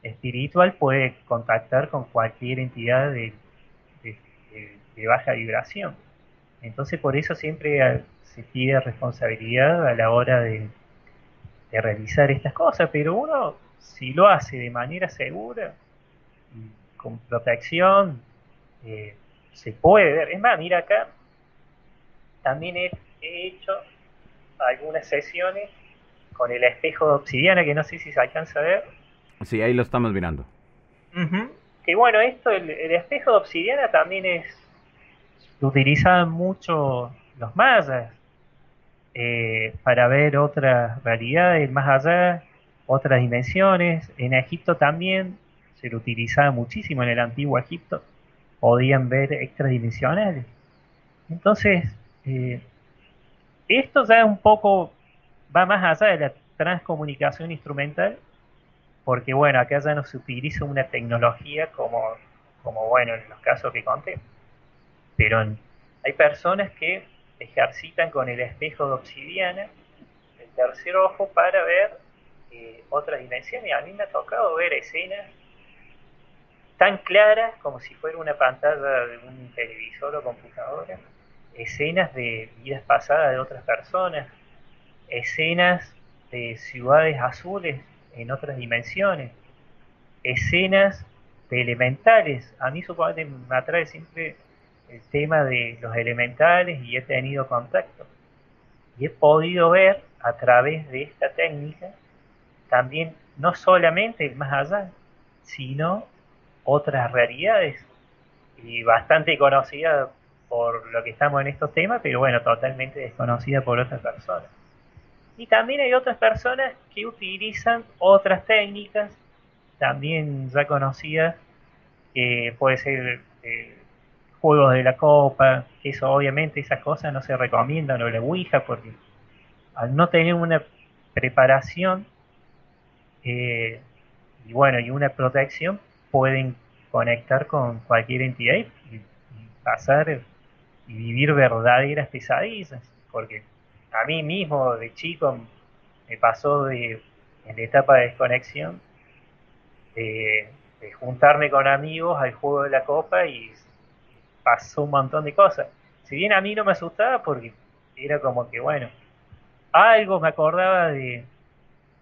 S2: espiritual, puede contactar con cualquier entidad de, de, baja vibración. Entonces por eso siempre se pide responsabilidad a la hora de, de realizar estas cosas, pero uno si lo hace de manera segura y con protección, eh, se puede ver. Es más, mira acá, también he, hecho algunas sesiones con el espejo de obsidiana, que no sé si se alcanza a ver.
S1: Sí, ahí lo estamos mirando.
S2: Que bueno, esto, el, espejo de obsidiana también es, lo utilizaban mucho los mayas eh, para ver otras realidades más allá otras dimensiones. En Egipto también se lo utilizaba muchísimo en el antiguo Egipto. Podían ver extradimensionales. Entonces, eh, esto ya un poco va más allá de la transcomunicación instrumental, porque bueno, acá ya no se utiliza una tecnología como, como bueno, en los casos que conté. Pero hay personas que ejercitan con el espejo de obsidiana, el tercer ojo, para ver eh, otras dimensiones. A mí me ha tocado ver escenas tan claras como si fuera una pantalla de un televisor o computadora, escenas de vidas pasadas de otras personas, escenas de ciudades azules en otras dimensiones, escenas de elementales. A mí supongo me atrae siempre el tema de los elementales y he tenido contacto. Y he podido ver a través de esta técnica también no solamente el más allá, sino otras realidades y bastante conocida por lo que estamos en estos temas, pero bueno, totalmente desconocida por otras personas. Y también hay otras personas que utilizan otras técnicas, también ya conocidas, que puede ser eh, juegos de la copa, eso obviamente esas cosas no se recomiendan o la Ouija, porque al no tener una preparación eh, y bueno, y una protección pueden conectar con cualquier entidad y, pasar y vivir verdaderas pesadillas, porque a mí mismo de chico me pasó de, en la etapa de desconexión de, juntarme con amigos al juego de la copa y pasó un montón de cosas. Si bien a mí no me asustaba porque era como que, bueno, algo me acordaba de,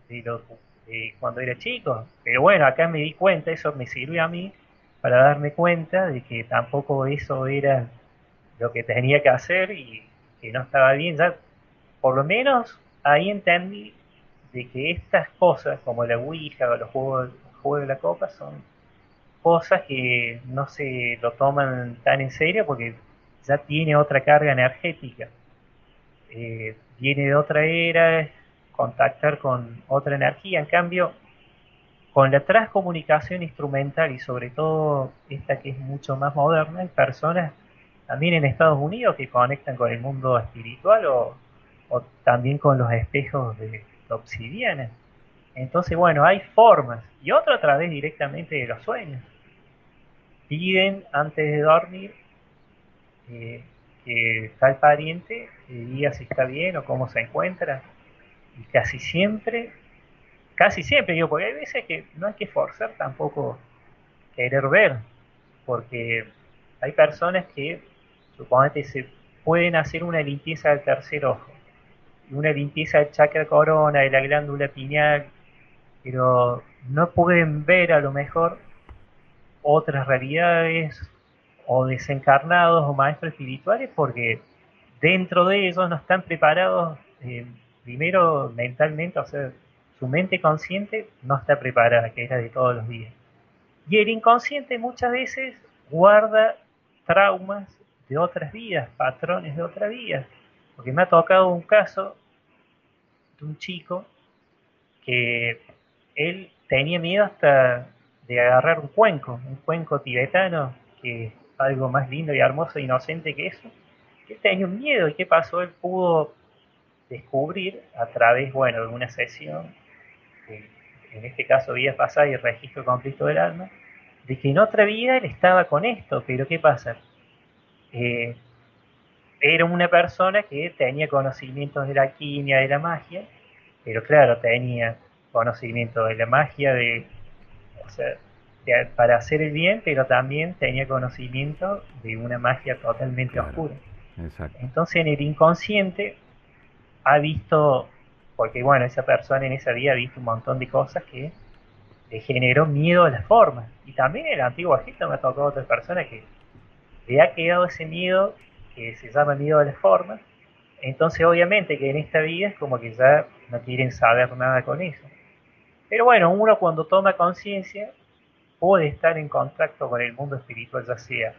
S2: de, lo, de cuando era chico, pero bueno, acá me di cuenta, eso me sirvió a mí para darme cuenta de que tampoco eso era lo que tenía que hacer y que no estaba bien. Ya, por lo menos ahí entendí de que estas cosas, como la Ouija o los juegos, juegos de la copa, son cosas que no se lo toman tan en serio porque ya tiene otra carga energética. Eh, viene de otra era, contactar con otra energía. En cambio, con la transcomunicación instrumental y sobre todo esta que es mucho más moderna, hay personas también en Estados Unidos que conectan con el mundo espiritual o, también con los espejos de obsidiana. Entonces, bueno, hay formas y otra a través directamente de los sueños. Piden antes de dormir eh, que tal pariente diga si está bien o cómo se encuentra. Y casi siempre casi siempre digo, porque hay veces que no hay que forzar tampoco querer ver, porque hay personas que suponete se pueden hacer una limpieza del tercer ojo, una limpieza del chakra corona, de la glándula pineal, pero no pueden ver a lo mejor otras realidades o desencarnados o maestros espirituales porque dentro de ellos no están preparados eh, primero mentalmente, o sea, su mente consciente no está preparada, que era de todos los días. Y el inconsciente muchas veces guarda traumas de otras vidas, patrones de otras vidas. Porque me ha tocado un caso de un chico que él tenía miedo hasta de agarrar un cuenco, un cuenco tibetano, que es algo más lindo y hermoso e inocente que eso. Él tenía un miedo y qué pasó, él pudo descubrir a través, bueno, de una sesión en este caso vidas pasadas y registro conflicto del alma, de que en otra vida él estaba con esto, pero ¿qué pasa? Eh, era una persona que tenía conocimientos de la química, de la magia, pero claro, tenía conocimiento de la magia, de, para hacer el bien, pero también tenía conocimiento de una magia totalmente oscura. Entonces en el inconsciente ha visto porque bueno, esa persona en esa vida ha visto un montón de cosas que le generó miedo a las formas. Y también el antiguo Egipto me ha tocado otra persona que le ha quedado ese miedo que se llama miedo a las formas. Entonces obviamente que en esta vida es como que ya no quieren saber nada con eso. Pero bueno, uno cuando toma conciencia puede estar en contacto con el mundo espiritual, ya sea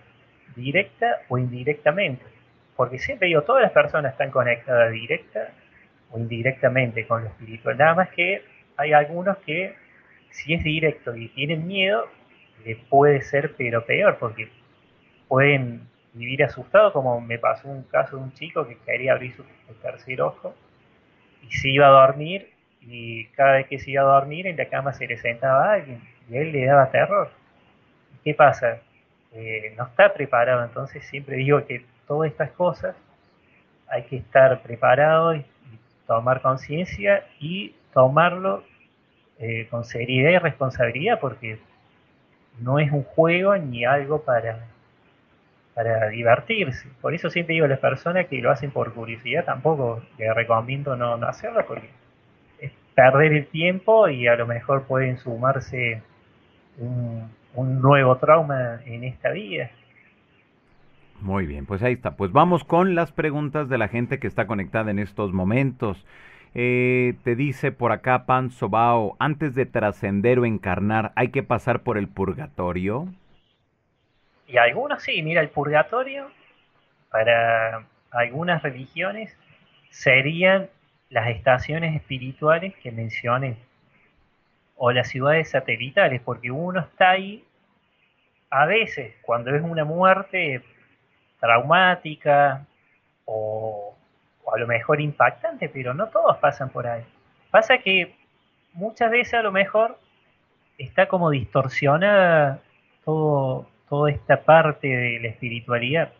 S2: directa o indirectamente. Porque siempre digo, todas las personas están conectadas directa o indirectamente con lo espiritual. Nada más que hay algunos que si es directo y tienen miedo, le puede ser pero peor, porque pueden vivir asustados, como me pasó un caso de un chico que quería abrir su tercer ojo y se iba a dormir y cada vez que se iba a dormir en la cama se le sentaba alguien y a él le daba terror. ¿Qué pasa? Eh, no está preparado, entonces siempre digo que todas estas cosas hay que estar preparado y tomar conciencia y tomarlo eh, con seriedad y responsabilidad porque no es un juego ni algo para, para divertirse. Por eso siempre digo a las personas que lo hacen por curiosidad, tampoco les recomiendo no, no hacerlo porque es perder el tiempo y a lo mejor pueden sumarse un, un nuevo trauma en esta vida.
S1: Muy bien, pues ahí está. Pues vamos con las preguntas de la gente que está conectada en estos momentos. Eh, te dice por acá Pan Sobao, antes de trascender o encarnar, ¿hay que pasar por el purgatorio?
S2: Y algunos sí, mira, el purgatorio para algunas religiones serían las estaciones espirituales que mencioné o las ciudades satelitales, porque uno está ahí a veces cuando es una muerte traumática o, a lo mejor impactante, pero no todos pasan por ahí. Pasa que muchas veces a lo mejor está como distorsionada todo, toda esta parte de la espiritualidad.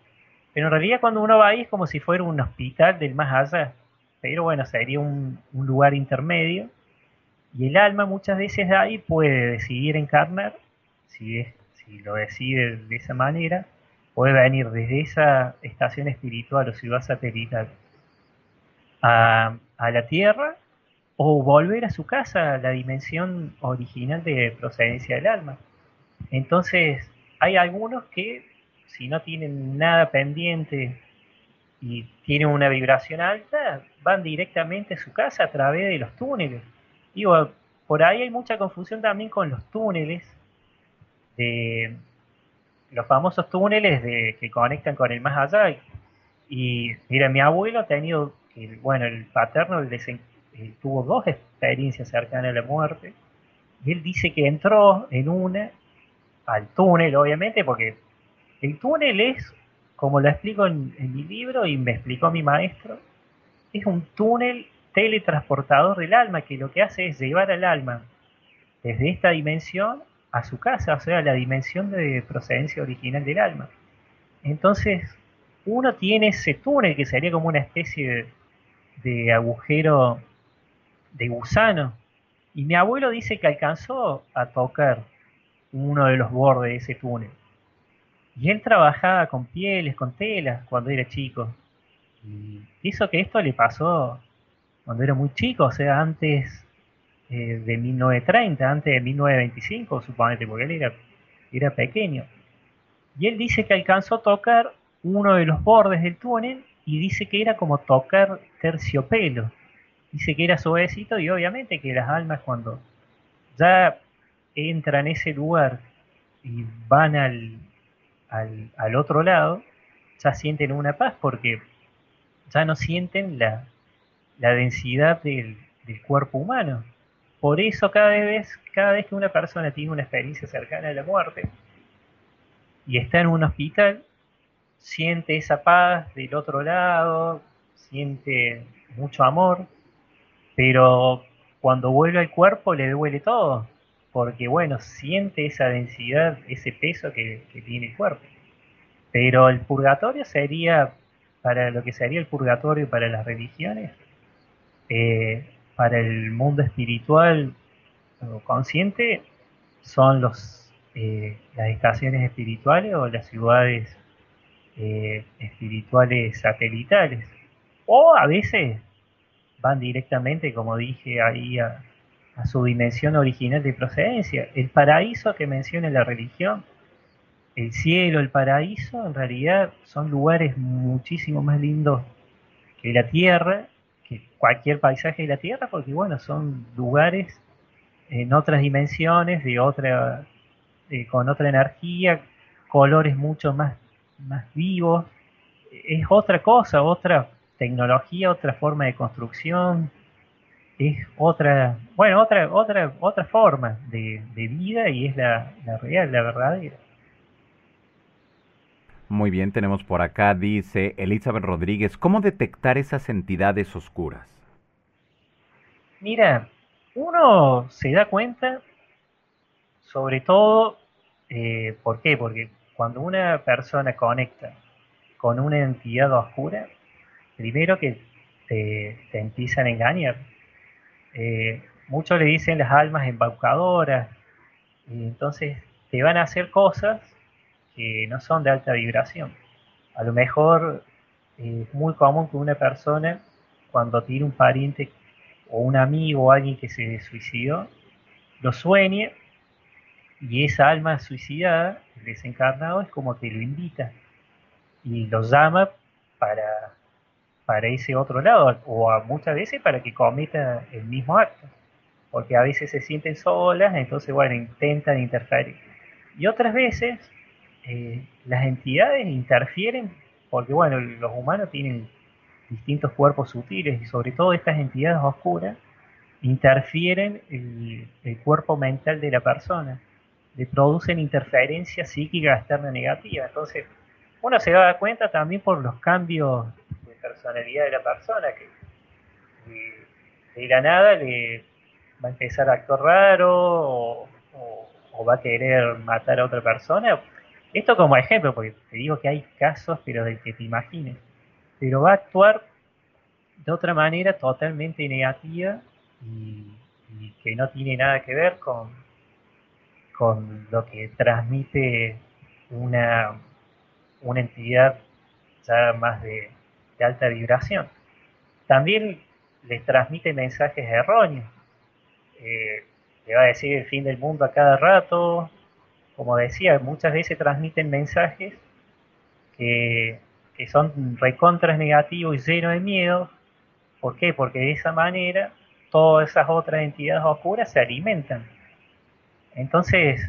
S2: Pero en realidad cuando uno va ahí es como si fuera un hospital del más allá. Pero bueno, sería un, un lugar intermedio. Y el alma muchas veces de ahí puede decidir encarnar, si, es, si lo decide de esa manera, puede venir desde esa estación espiritual o ciudad satelital a, a la Tierra o volver a su casa, la dimensión original de procedencia del alma. Entonces, hay algunos que si no tienen nada pendiente y tienen una vibración alta, van directamente a su casa a través de los túneles. Digo, por ahí hay mucha confusión también con los túneles, de los famosos túneles de, que conectan con el más allá. Y mira, mi abuelo ha tenido, bueno, el paterno tuvo dos experiencias cercanas a la muerte. Y él dice que entró en una al túnel, obviamente, porque el túnel es, como lo explico en, mi libro y me explicó mi maestro, es un túnel teletransportador del alma que lo que hace es llevar al alma desde esta dimensión a su casa, o sea, la dimensión de procedencia original del alma. Entonces, uno tiene ese túnel que sería como una especie de, agujero de gusano. Y mi abuelo dice que alcanzó a tocar uno de los bordes de ese túnel. Y él trabajaba con pieles, con telas, cuando era chico. Y hizo que esto le pasó cuando era muy chico, o sea, antes eh, de 1930, antes de 1925, suponete, porque él era, era pequeño. Y él dice que alcanzó a tocar uno de los bordes del túnel y dice que era como tocar terciopelo. Dice que era suavecito y obviamente que las almas cuando ya entran en ese lugar y van al, al, otro lado, ya sienten una paz porque ya no sienten la, la densidad del, del, cuerpo humano. Por eso cada vez, cada vez que una persona tiene una experiencia cercana a la muerte y está en un hospital, siente esa paz del otro lado, siente mucho amor, pero cuando vuelve al cuerpo le duele todo porque bueno, siente esa densidad, ese peso que, tiene el cuerpo. Pero el purgatorio sería, para lo que sería el purgatorio para las religiones, eh, para el mundo espiritual consciente, son los, eh, las estaciones espirituales o las ciudades eh, espirituales satelitales. O a veces van directamente, como dije ahí, a, a su dimensión original de procedencia. El paraíso que menciona la religión, el cielo, el paraíso, en realidad son lugares muchísimo más lindos que la tierra, cualquier paisaje de la tierra, porque bueno, son lugares en otras dimensiones, de otra, con otra energía, colores mucho más, más vivos. Es otra cosa, otra tecnología, otra forma de construcción, es otra, bueno, otra, otra, otra forma de, vida y es la, la real, la verdadera.
S1: Muy bien, tenemos por acá, dice Elizabeth Rodríguez, ¿cómo detectar esas entidades oscuras?
S2: Mira, uno se da cuenta, sobre todo, eh, ¿por qué? Porque cuando una persona conecta con una entidad oscura, primero que te, empiezan a engañar, eh, muchos le dicen las almas embaucadoras, y entonces te van a hacer cosas que no son de alta vibración. A lo mejor eh, es muy común que una persona, cuando tiene un pariente o un amigo o alguien que se suicidó, lo sueñe y esa alma suicidada, el desencarnado, es como que lo invita y lo llama para para ese otro lado, o a muchas veces para que cometa el mismo acto, porque a veces se sienten solas, entonces bueno, intentan interferir. Y otras veces eh, las entidades interfieren, porque bueno, los humanos tienen distintos cuerpos sutiles y sobre todo estas entidades oscuras interfieren el, el cuerpo mental de la persona, le producen interferencia psíquica externa negativa. Entonces, uno se da cuenta también por los cambios personalidad de la persona, que de la nada le va a empezar a actuar raro o, va a querer matar a otra persona. Esto como ejemplo, porque te digo que hay casos, pero del que te imagines. Pero va a actuar de otra manera totalmente negativa y, que no tiene nada que ver con, con lo que transmite una, una entidad ya más de, alta vibración. También les transmite mensajes erróneos. Eh, le va a decir el fin del mundo a cada rato. Como decía, muchas veces transmiten mensajes que, que son recontras negativos y llenos de miedo. ¿Por qué? Porque de esa manera todas esas otras entidades oscuras se alimentan. Entonces,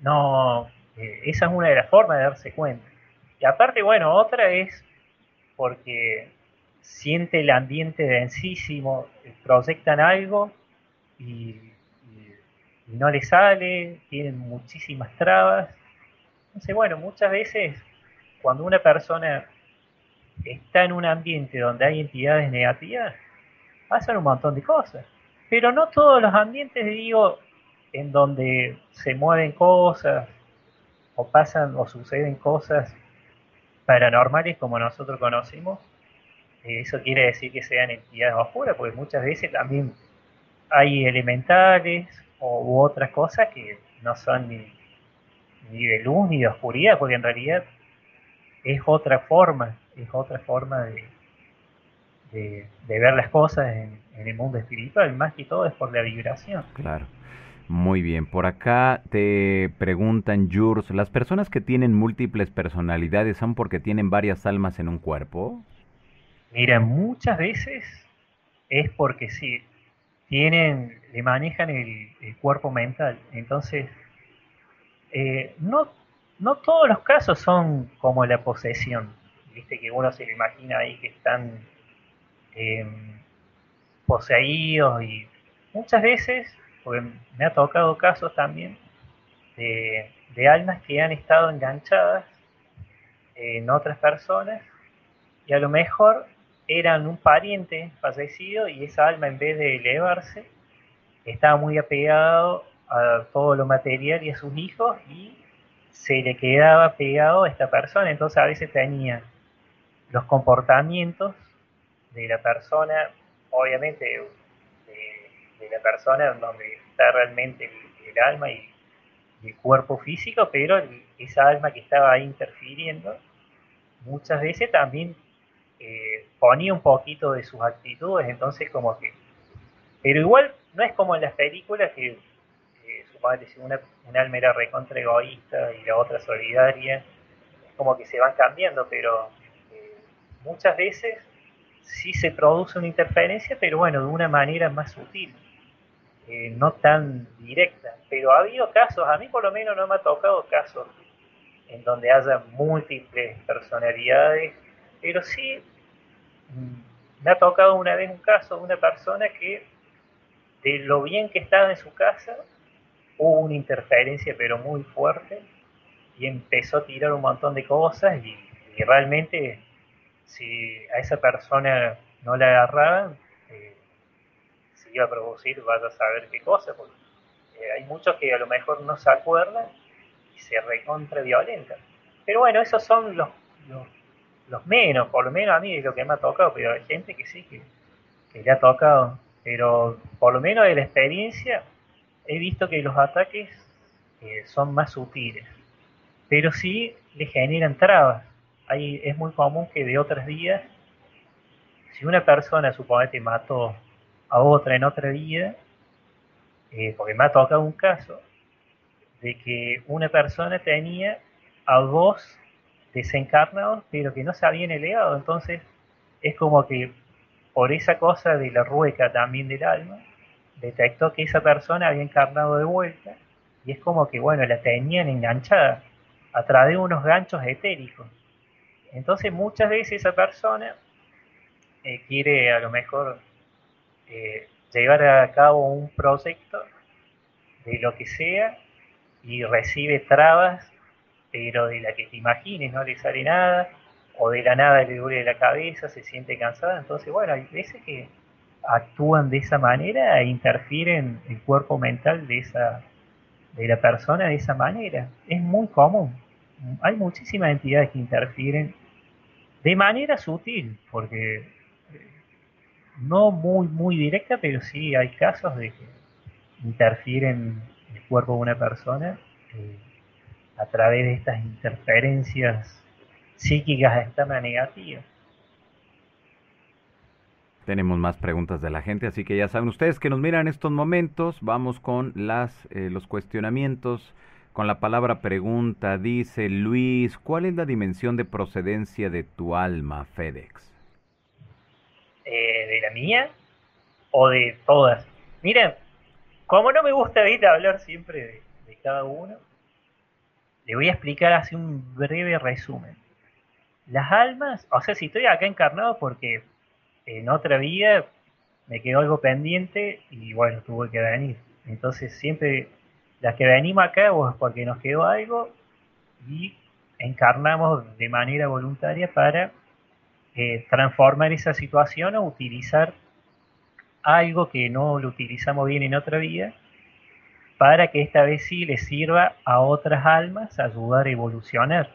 S2: no, eh, esa es una de las formas de darse cuenta. Y aparte, bueno, otra es porque siente el ambiente densísimo, proyectan algo y, no le sale, tienen muchísimas trabas. Entonces, bueno, muchas veces cuando una persona está en un ambiente donde hay entidades negativas, pasan un montón de cosas. Pero no todos los ambientes, digo, en donde se mueven cosas, o pasan o suceden cosas paranormales como nosotros conocimos, eh, eso quiere decir que sean entidades oscuras, porque muchas veces también hay elementales o, u otras cosas que no son ni, ni de luz ni de oscuridad, porque en realidad es otra forma, es otra forma de, de, ver las cosas en, en, el mundo espiritual, más que todo es por la vibración.
S1: Claro. Muy bien, por acá te preguntan, Jurs, ¿las personas que tienen múltiples personalidades son porque tienen varias almas en un cuerpo?
S2: Mira, muchas veces es porque sí, tienen, le manejan el, cuerpo mental. Entonces, eh, no, no todos los casos son como la posesión. Viste que uno se le imagina ahí que están em, poseídos y muchas veces porque me ha tocado casos también de, almas que han estado enganchadas en otras personas y a lo mejor eran un pariente fallecido y esa alma en vez de elevarse estaba muy apegado a todo lo material y a sus hijos y se le quedaba pegado a esta persona, entonces a veces tenía los comportamientos de la persona, obviamente de la persona donde está realmente el, alma y, el cuerpo físico, pero esa alma que estaba ahí interfiriendo muchas veces también eh, ponía un poquito de sus actitudes, entonces como que... Pero igual no es como en las películas que si una, alma era recontra egoísta y la otra solidaria, como que se van cambiando, pero eh, muchas veces sí se produce una interferencia, pero bueno, de una manera más sutil. Eh, no tan directa, pero ha habido casos, a mí por lo menos no me ha tocado casos en donde haya múltiples personalidades, pero sí mm, me ha tocado una vez un caso de una persona que de lo bien que estaba en su casa hubo una interferencia pero muy fuerte y empezó a tirar un montón de cosas y, realmente si a esa persona no la agarraban iba a producir, vaya a saber qué cosa, eh, hay muchos que a lo mejor no se acuerdan y se recontra violentan. Pero bueno, esos son los, los, menos, por lo menos a mí es lo que me ha tocado, pero hay gente que sí, que, que le ha tocado. Pero por lo menos de la experiencia he visto que los ataques eh, son más sutiles, pero sí le generan trabas. Ahí es muy común que de otras días, si una persona suponete mató a otra en otra vida, eh, porque me ha tocado un caso de que una persona tenía a dos desencarnados, pero que no se habían elevado. Entonces, es como que por esa cosa de la rueca también del alma, detectó que esa persona había encarnado de vuelta, y es como que, bueno, la tenían enganchada a través de unos ganchos etéricos. Entonces, muchas veces esa persona eh, quiere a lo mejor eh, llevar a cabo un proyecto de lo que sea y recibe trabas, pero de la que te imagines no le sale nada, o de la nada le duele la cabeza, se siente cansada, entonces bueno, hay veces que, actúan de esa manera e interfieren el cuerpo mental de esa de la persona de esa manera. Es muy común. Hay muchísimas entidades que interfieren de manera sutil, porque eh, no muy muy directa, pero sí hay casos de que interfieren el cuerpo de una persona eh, a través de estas interferencias psíquicas de esta negativa.
S1: Tenemos más preguntas de la gente, así que ya saben ustedes que nos miran en estos momentos, vamos con las eh, los cuestionamientos. Con la palabra pregunta dice Luis, ¿cuál es la dimensión de procedencia de tu alma, FedEx?
S2: Eh, ¿De la mía o de todas? Miren, como no me gusta ahorita hablar siempre de, de cada uno, le voy a explicar así un breve resumen. Las almas, o sea, si estoy acá encarnado porque en otra vida me quedó algo pendiente y bueno, tuve que venir. Entonces siempre las que venimos acá es porque nos quedó algo y encarnamos de manera voluntaria para eh, transformar esa situación o utilizar algo que no lo utilizamos bien en otra vida para que esta vez sí le sirva a otras almas ayudar a evolucionar.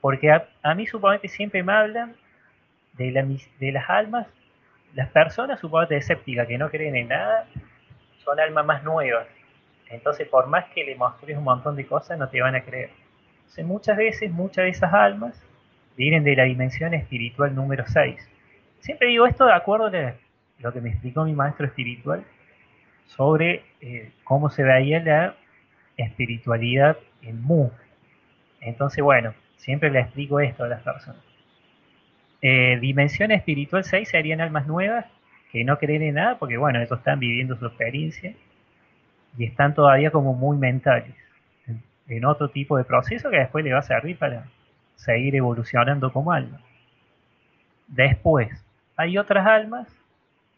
S2: Porque a, a mí supuestamente siempre me hablan de, la, de las almas las personas, supongo escépticas, que no creen en nada, son almas más nuevas. Entonces, por más que le mostres un montón de cosas, no te van a creer. Entonces, muchas veces, muchas de esas almas vienen de la dimensión espiritual número 6. Siempre digo esto de acuerdo a lo que me explicó mi maestro espiritual sobre eh, cómo se veía la espiritualidad en Mu. Entonces, bueno, siempre le explico esto a las personas. Eh, dimensión espiritual 6 serían almas nuevas que no creen en nada porque, bueno, ellos están viviendo su experiencia y están todavía como muy mentales en, otro tipo de proceso que después le va a servir para seguir evolucionando como alma. Después, hay otras almas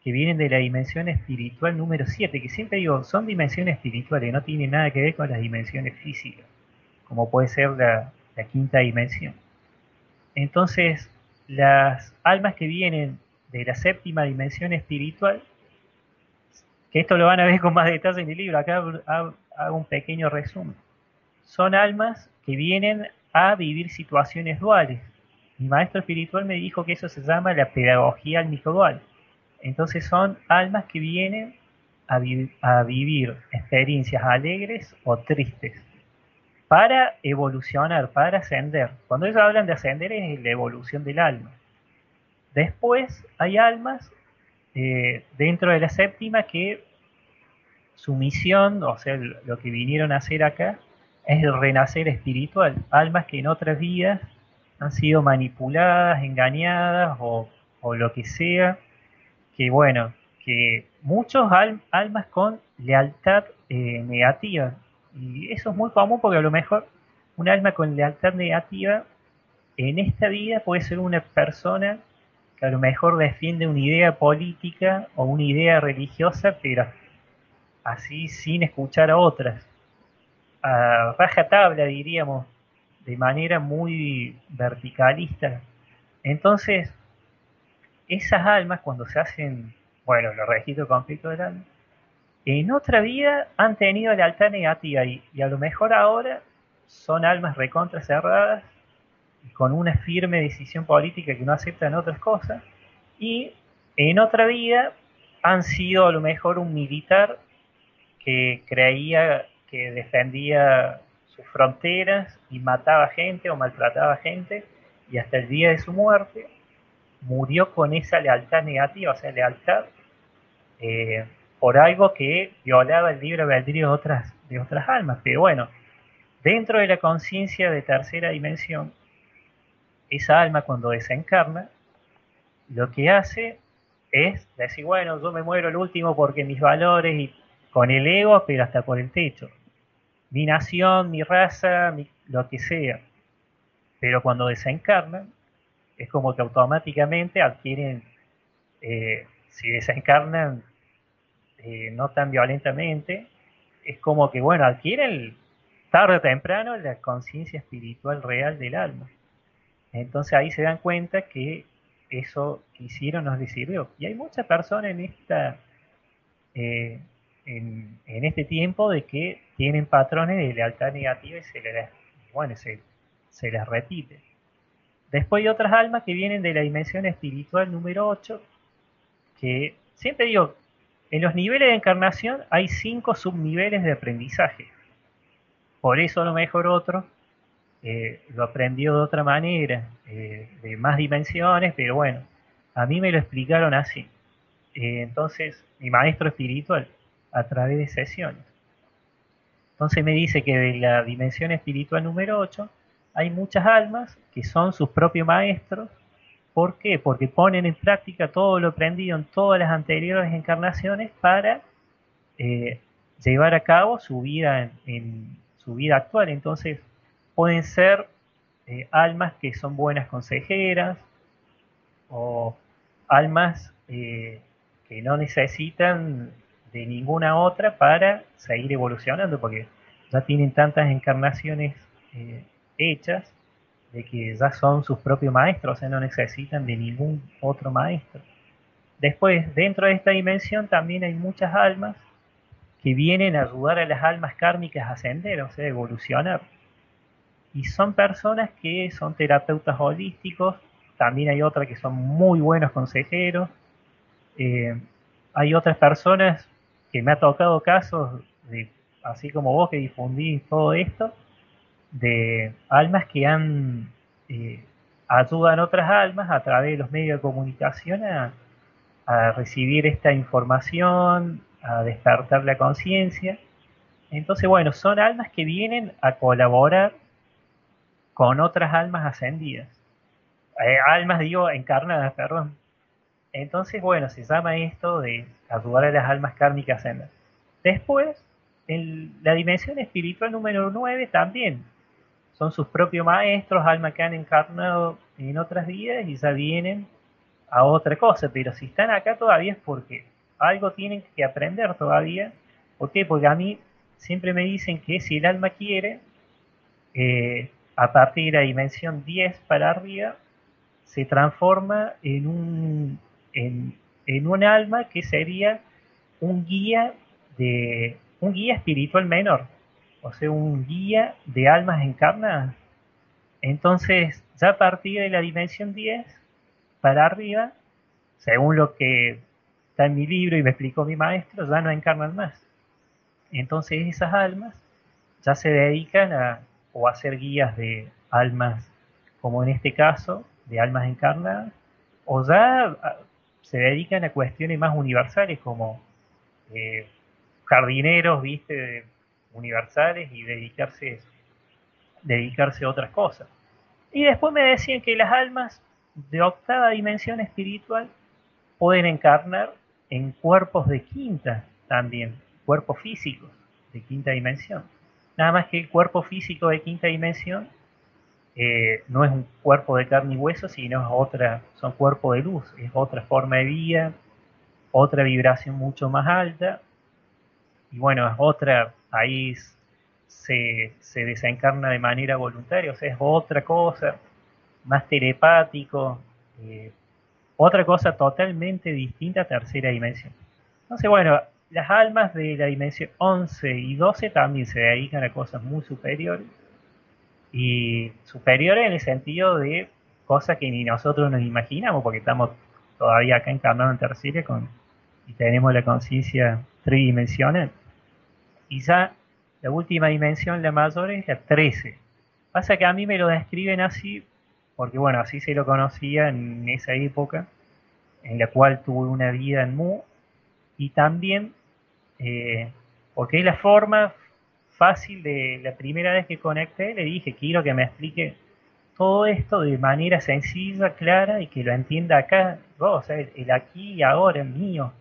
S2: que vienen de la dimensión espiritual número 7, que siempre digo, son dimensiones espirituales, no tienen nada que ver con las dimensiones físicas, como puede ser la quinta dimensión. Entonces, las almas que vienen de la séptima dimensión espiritual, que esto lo van a ver con más detalle en el libro, acá hago un pequeño resumen. Son almas que vienen a vivir situaciones duales. Mi maestro espiritual me dijo que eso se llama la pedagogía dual. Entonces son almas que vienen a vivir experiencias alegres o tristes para evolucionar, para ascender. Cuando ellos hablan de ascender es la evolución del alma. Después hay almas eh, dentro de la séptima que su misión, o sea, lo que vinieron a hacer acá, es el renacer espiritual. Almas que en otras vidas han sido manipuladas, engañadas o, lo que sea. Que bueno, que muchos almas con lealtad eh, negativa, y eso es muy común porque a lo mejor un alma con lealtad negativa en esta vida puede ser una persona que a lo mejor defiende una idea política o una idea religiosa, pero así sin escuchar a otras. A raja tabla, diríamos, de manera muy verticalista. Entonces, esas almas cuando se hacen, bueno, los registros de conflicto del alma, en otra vida han tenido lealtad negativa y, y a lo mejor ahora son almas recontra cerradas y con una firme decisión política que no aceptan otras cosas y en otra vida han sido a lo mejor un militar que creía que defendía sus fronteras y mataba gente o maltrataba gente y hasta el día de su muerte murió con esa lealtad negativa, o sea, lealtad eh, por algo que violaba el libre albedrío de otras, de otras almas. Pero bueno, dentro de la conciencia de tercera dimensión, esa alma cuando desencarna, lo que hace es decir, bueno, yo me muero el último porque mis valores y con el ego, pero hasta por el techo. Mi nación, mi raza, lo que sea. Pero cuando desencarnan, es como que automáticamente adquieren, eh, si desencarnan eh, no tan violentamente, es como que, bueno, adquieren tarde o temprano la conciencia espiritual real del alma. Entonces ahí se dan cuenta que eso que hicieron nos les sirvió. Y hay muchas personas en esta eh, en, este tiempo de que tienen patrones de lealtad negativa y se les, bueno, se, se les repite. Después hay otras almas que vienen de la dimensión espiritual número 8, que siempre digo, en los niveles de encarnación hay cinco subniveles de aprendizaje. Por eso a lo mejor otro eh, lo aprendió de otra manera, eh, de más dimensiones, pero bueno, a mí me lo explicaron así. Eh, entonces, mi maestro espiritual, a través de sesiones. Entonces me dice que de la dimensión espiritual número 8 hay muchas almas que son sus propios maestros. ¿Por qué? Porque ponen en práctica todo lo aprendido en todas las anteriores encarnaciones para llevar a cabo su vida en su vida actual. Entonces, pueden ser eh, almas que son buenas consejeras o almas eh, que no necesitan de ninguna otra para seguir evolucionando, porque ya tienen tantas encarnaciones eh, hechas de que ya son sus propios maestros, o sea, no necesitan de ningún otro maestro. Después, dentro de esta dimensión también hay muchas almas que vienen a ayudar a las almas kármicas a ascender, o sea, evolucionar y son personas que son terapeutas holísticos, también hay otras que son muy buenos consejeros, eh, hay otras personas que me ha tocado casos, de, así como vos que difundís todo esto, de almas que han eh, ayudan otras almas a través de los medios de comunicación a, a recibir esta información, a despertar la conciencia. Entonces, bueno, son almas que vienen a colaborar con otras almas ascendidas. Eh, almas, digo, encarnadas, perdón. Entonces, bueno, se llama esto de ayudar a las almas kármicas ascendidas. Después, en la dimensión espiritual número 9 también son sus propios maestros, almas que han encarnado en otras vidas y ya vienen a otra cosa. Pero si están acá todavía es porque algo tienen que aprender todavía. ¿Por qué? Porque a mí siempre me dicen que si el alma quiere, eh, a partir de la dimensión 10 para arriba, se transforma en un, en, un alma que sería un guía de un guía espiritual menor, o sea, un guía de almas encarnadas. Entonces, ya a partir de la dimensión 10 para arriba, según lo que está en mi libro y me explicó mi maestro, ya no encarnan más. Entonces esas almas ya se dedican a o hacer guías de almas, como en este caso, de almas encarnadas, o ya ah, se dedican a cuestiones más universales como eh, jardineros, viste, universales y dedicarse, dedicarse a otras cosas. Y después me decían que las almas de octava dimensión espiritual pueden encarnar en cuerpos de quinta también, cuerpos físicos de quinta dimensión. Nada más que el cuerpo físico de quinta dimensión eh, no es un cuerpo de carne y hueso, sino otra, son cuerpo de luz, es otra forma de vida, otra vibración mucho más alta. Y bueno, es otra, ahí se, desencarna de manera voluntaria, o sea, es otra cosa, más telepático, eh, otra cosa totalmente distinta a tercera dimensión. Entonces, bueno, las almas de la dimensión 11 y 12 también se dedican a cosas muy superiores. Y superiores en el sentido de cosas que ni nosotros nos imaginamos, porque estamos todavía acá encarnados en tercera con, y tenemos la conciencia tridimensional. Ya la última dimensión, la mayor, es la 13. Pasa que a mí me lo describen así, porque bueno, así se lo conocía en esa época, en la cual tuve una vida en Mu, y también eh, porque es la forma fácil de la primera vez que conecté, le dije, quiero que me explique todo esto de manera sencilla, clara y que lo entienda acá, o sea, el, aquí y ahora mío,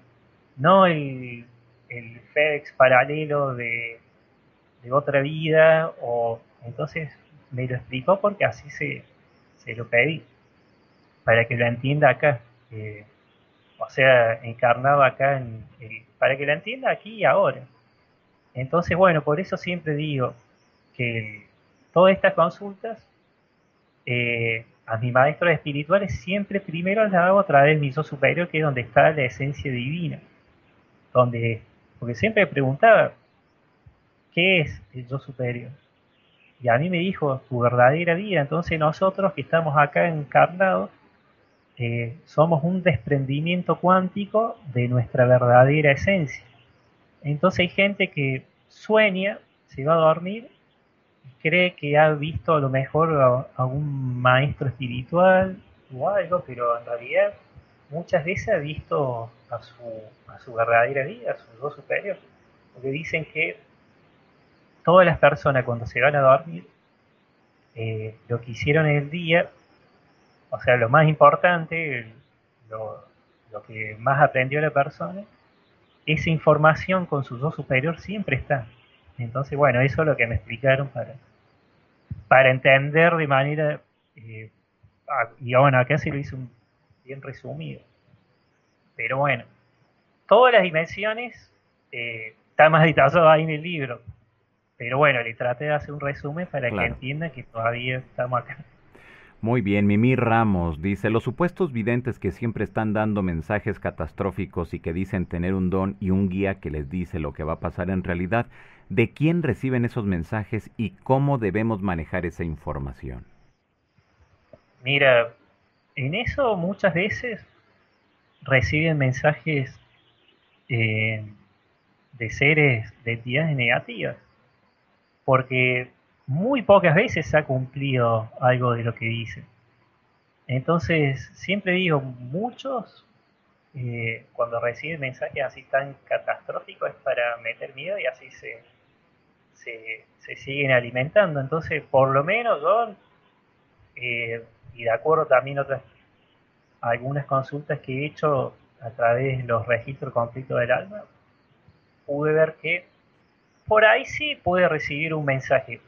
S2: no el, el FedEx paralelo de, otra vida, o entonces me lo explicó porque así se, se lo pedí, para que lo entienda acá. Eh, o sea, encarnado acá, en para que la entienda aquí y ahora. Entonces, bueno, por eso siempre digo que todas estas consultas, eh, a mis maestros espirituales siempre primero les hago a través de mi yo superior, que es donde está la esencia divina. Donde, porque siempre preguntaba, ¿qué es el yo superior? Y a mí me dijo, tu verdadera vida. Entonces nosotros que estamos acá encarnados, eh, somos un desprendimiento cuántico de nuestra verdadera esencia. Entonces hay gente que sueña, se va a dormir cree que ha visto a lo mejor a, un maestro espiritual o algo, pero en realidad muchas veces ha visto a su, a su verdadera vida, a su yo superior. Porque dicen que todas las personas cuando se van a dormir, eh, lo que hicieron el día, o sea, lo más importante, lo, lo que más aprendió la persona, esa información con su yo superior siempre está. Entonces, bueno, eso es lo que me explicaron para, para entender de manera, eh, y bueno, acá se lo hice bien resumido. Pero bueno, todas las dimensiones eh, están más detallado ahí en el libro. Pero bueno, le traté de hacer un resumen para que entiendan que todavía estamos acá.
S1: Muy bien, Mimi Ramos dice, los supuestos videntes que siempre están dando mensajes catastróficos y que dicen tener un don y un guía que les dice lo que va a pasar en realidad, ¿de quién reciben esos mensajes y cómo debemos manejar esa información?
S2: Mira, en eso muchas veces reciben mensajes eh, de seres, de entidades negativas, porque muy pocas veces ha cumplido algo de lo que dice. Entonces, siempre digo, muchos, eh, cuando reciben mensajes así tan catastróficos, es para meter miedo y así se, se, siguen alimentando. Entonces, por lo menos yo, eh, y de acuerdo también otras, algunas consultas que he hecho a través de los registros conflicto del alma, pude ver que por ahí sí puede recibir un mensaje,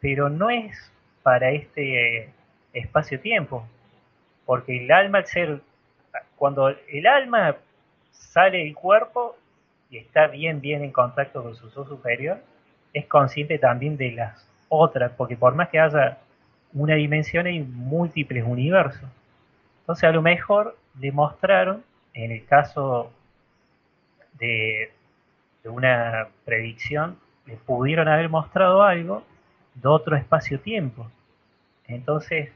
S2: pero no es para este espacio-tiempo, porque el alma, al ser, cuando el alma sale del cuerpo y está bien, bien en contacto con su yo superior, es consciente también de las otras, porque por más que haya una dimensión hay múltiples universos. Entonces a lo mejor demostraron, en el caso de, de una predicción, le pudieron haber mostrado algo de otro espacio-tiempo. Entonces,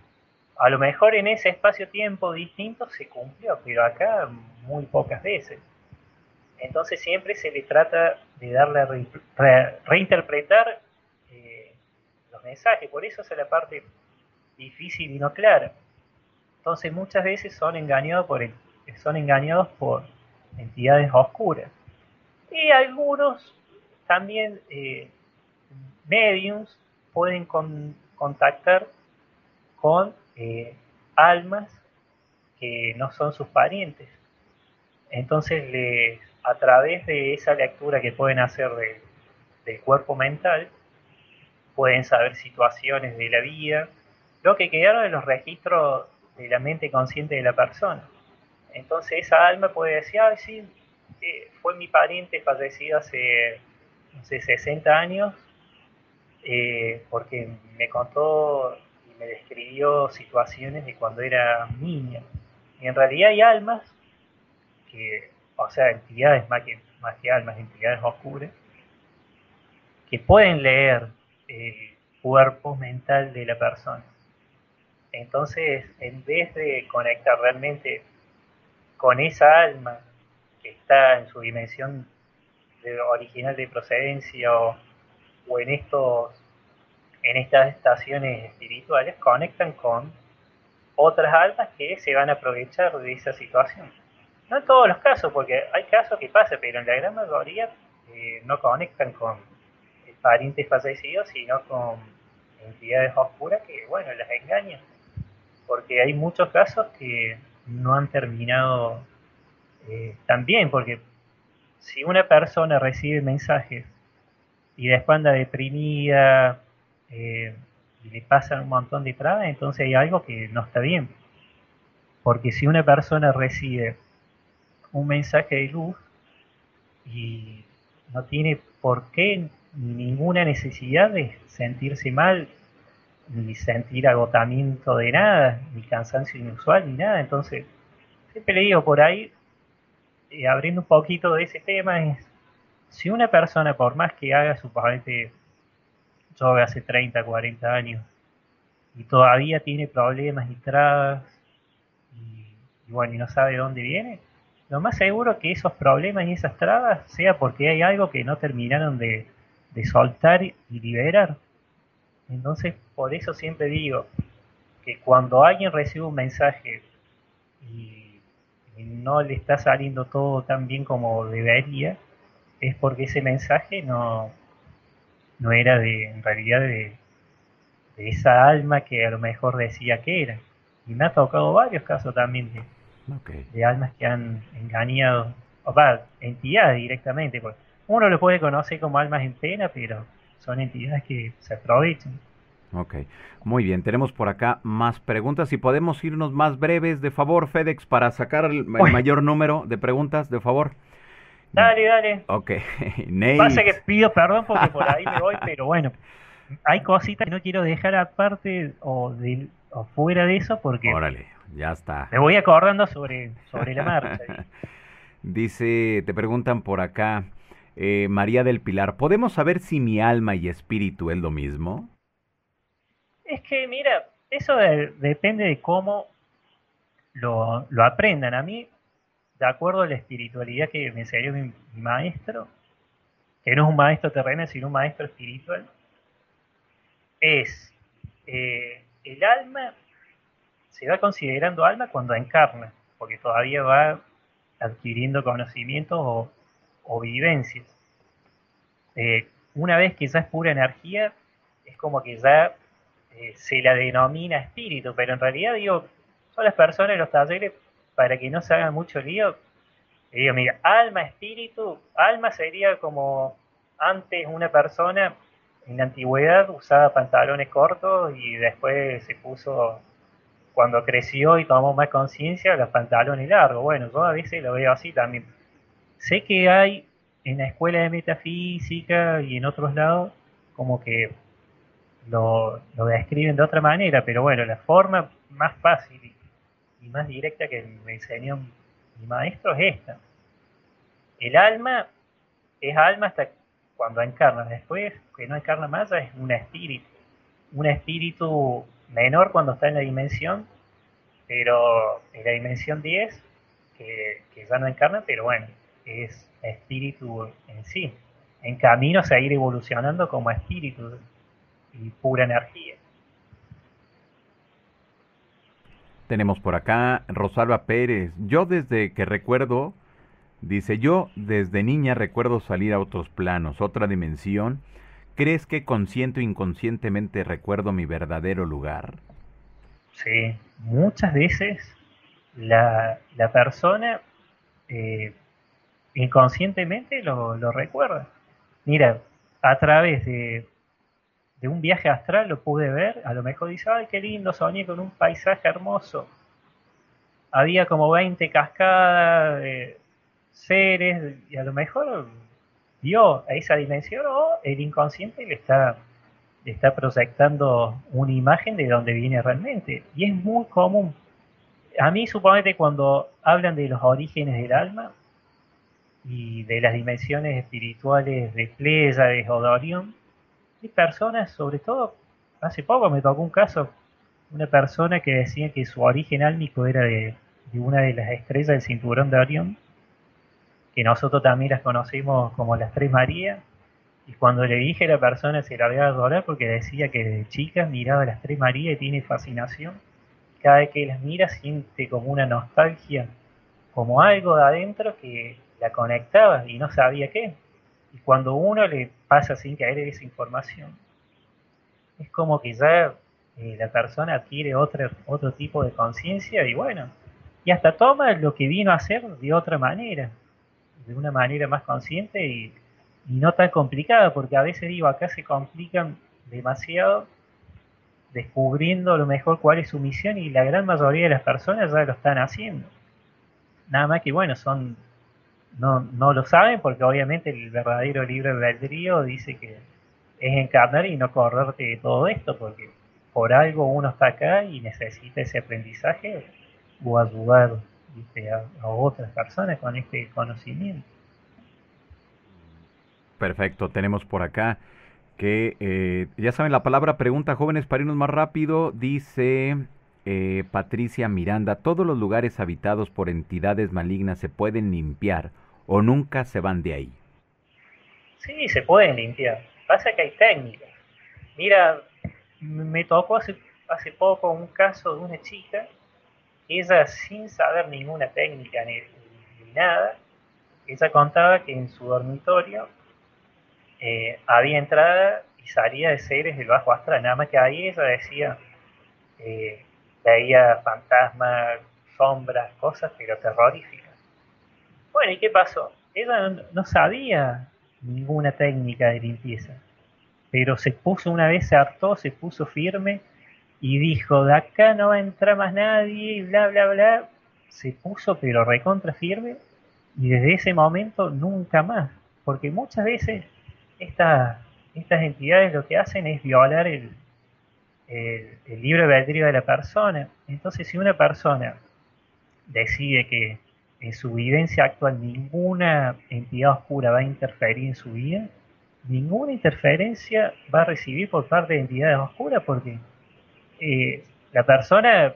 S2: a lo mejor en ese espacio-tiempo distinto se cumplió, pero acá muy pocas veces. Entonces siempre se le trata de darle a reinterpretar eh, los mensajes, por eso es la parte difícil y no clara. Entonces muchas veces son engañados por, son engañados por entidades oscuras. Y algunos también eh, mediums pueden contactar con eh, almas que no son sus parientes. Entonces, les, a través de esa lectura que pueden hacer del cuerpo mental, pueden saber situaciones de la vida, lo que quedaron en los registros de la mente consciente de la persona. Entonces, esa alma puede decir, ay, sí, eh, fue mi pariente fallecido hace, no sé, 60 años, eh, porque me contó y me describió situaciones de cuando era niña. Y en realidad hay almas, que, o sea, entidades más que, más que almas, entidades oscuras, que pueden leer el cuerpo mental de la persona. Entonces, en vez de conectar realmente con esa alma que está en su dimensión original de procedencia o o en estos en estas estaciones espirituales conectan con otras almas que se van a aprovechar de esa situación. No en todos los casos, porque hay casos que pasa, pero en la gran mayoría eh, no conectan con parientes fallecidos, sino con entidades oscuras que, bueno, las engañan. Porque hay muchos casos que no han terminado eh, tan bien, porque si una persona recibe mensajes y después anda deprimida eh, y le pasan un montón de trabas, entonces hay algo que no está bien. Porque si una persona recibe un mensaje de luz y no tiene por qué ninguna necesidad de sentirse mal ni sentir agotamiento de nada, ni cansancio inusual, ni nada. Entonces, siempre le digo por ahí, y abriendo un poquito de ese tema, es si una persona, por más que haga su papel yoga hace 30, 40 años, y todavía tiene problemas y trabas, y, bueno, y no sabe de dónde viene, lo más seguro que esos problemas y esas trabas sea porque hay algo que no terminaron de soltar y liberar. Entonces, por eso siempre digo que cuando alguien recibe un mensaje y, no le está saliendo todo tan bien como debería, es porque ese mensaje no, no era de, en realidad de, esa alma que a lo mejor decía que era. Y me ha tocado varios casos también de, de almas que han engañado, o va, entidades directamente. Pues uno lo puede conocer como almas en pena, pero son entidades que se aprovechan.
S1: Ok, muy bien, tenemos por acá más preguntas. Si podemos irnos más breves, de favor, FedEx, para sacar el, mayor número de preguntas, de favor.
S2: Dale, dale.
S1: Ok,
S2: Ney. Pasa que pido perdón porque por ahí me voy, pero bueno, hay cositas que no quiero dejar aparte o, de, o fuera de eso porque...
S1: Órale, ya está.
S2: Me voy acordando sobre, sobre la marcha.
S1: Dice, te preguntan por acá, eh, María del Pilar, ¿podemos saber si mi alma y espíritu es lo mismo?
S2: Es que, mira, eso depende de cómo lo, aprendan. A mí, de acuerdo a la espiritualidad que me enseñó mi, maestro, que no es un maestro terreno, sino un maestro espiritual, es eh, el alma se va considerando alma cuando encarna, porque todavía va adquiriendo conocimientos o, o vivencias. Eh, una vez que ya es pura energía, es como que ya eh, se la denomina espíritu, pero en realidad digo, son las personas los talleres, para que no se hagan mucho lío, digo, mira, alma, espíritu, alma sería como antes una persona en la antigüedad usaba pantalones cortos y después se puso, cuando creció y tomó más conciencia, los pantalones largos. Bueno, yo a veces lo veo así también. Sé que hay en la escuela de metafísica y en otros lados como que lo, lo describen de otra manera, pero bueno, la forma más fácil y, más directa que me enseñó mi maestro es esta. El alma es alma hasta cuando encarna, después que no encarna más es un espíritu, un espíritu menor cuando está en la dimensión, pero en la dimensión 10, que, que ya no encarna, pero bueno, es espíritu en sí, en camino a seguir evolucionando como espíritu y pura energía.
S1: Tenemos por acá Rosalba Pérez. Yo desde que recuerdo, dice yo, desde niña recuerdo salir a otros planos, otra dimensión. ¿Crees que consciente o inconscientemente recuerdo mi verdadero lugar?
S2: Sí, muchas veces la, la persona eh, inconscientemente lo, recuerda. Mira, a través de de un viaje astral lo pude ver, a lo mejor dice, ay, qué lindo, soñé con un paisaje hermoso. Había como 20 cascadas de seres, y a lo mejor vio a esa dimensión o el inconsciente le está, le está proyectando una imagen de donde viene realmente. Y es muy común. A mí, suponete, cuando hablan de los orígenes del alma y de las dimensiones espirituales de Pléyades o de Orión, hay personas, sobre todo, hace poco me tocó un caso, una persona que decía que su origen álmico era de, una de las estrellas del cinturón de Orión, que nosotros también las conocimos como las Tres Marías, y cuando le dije a la persona se largaba a llorar porque decía que de chica miraba a las Tres Marías y tiene fascinación. Cada vez que las mira siente como una nostalgia, como algo de adentro que la conectaba y no sabía qué. Y cuando uno le pasa sin caer esa información, es como que ya eh, la persona adquiere otro, otro tipo de conciencia y bueno, y hasta toma lo que vino a hacer de otra manera, de una manera más consciente y, no tan complicada, porque a veces digo, acá se complican demasiado descubriendo a lo mejor cuál es su misión y la gran mayoría de las personas ya lo están haciendo. Nada más que bueno, son no, no lo saben porque obviamente el verdadero libro albedrío dice que es encarnar y no correrte de todo esto porque por algo uno está acá y necesita ese aprendizaje o ayudar a, otras personas con este conocimiento.
S1: Perfecto, tenemos por acá que eh, ya saben la palabra pregunta jóvenes para irnos más rápido dice eh, Patricia Miranda todos los lugares habitados por entidades malignas se pueden limpiar o nunca se van de ahí
S2: sí se pueden limpiar. Pasa que hay técnicas. Mira me tocó hace, hace poco un caso de una chica ella sin saber ninguna técnica ni, nada ella contaba que en su dormitorio eh, había entrada y salida de seres del bajo astral, nada más que ahí ella decía, eh, veía fantasmas, sombras, cosas, pero terroríficas. Bueno, ¿y qué pasó? Ella no, sabía ninguna técnica de limpieza, pero se puso una vez, se hartó, se puso firme y dijo, de acá no va a entrar más nadie, y bla, bla, bla. Se puso pero recontra firme y desde ese momento nunca más, porque muchas veces estas entidades lo que hacen es violar el, el, libre albedrío de la persona. Entonces, si una persona decide que en su vivencia actual ninguna entidad oscura va a interferir en su vida, ninguna interferencia va a recibir por parte de entidades oscuras porque eh, la persona eh,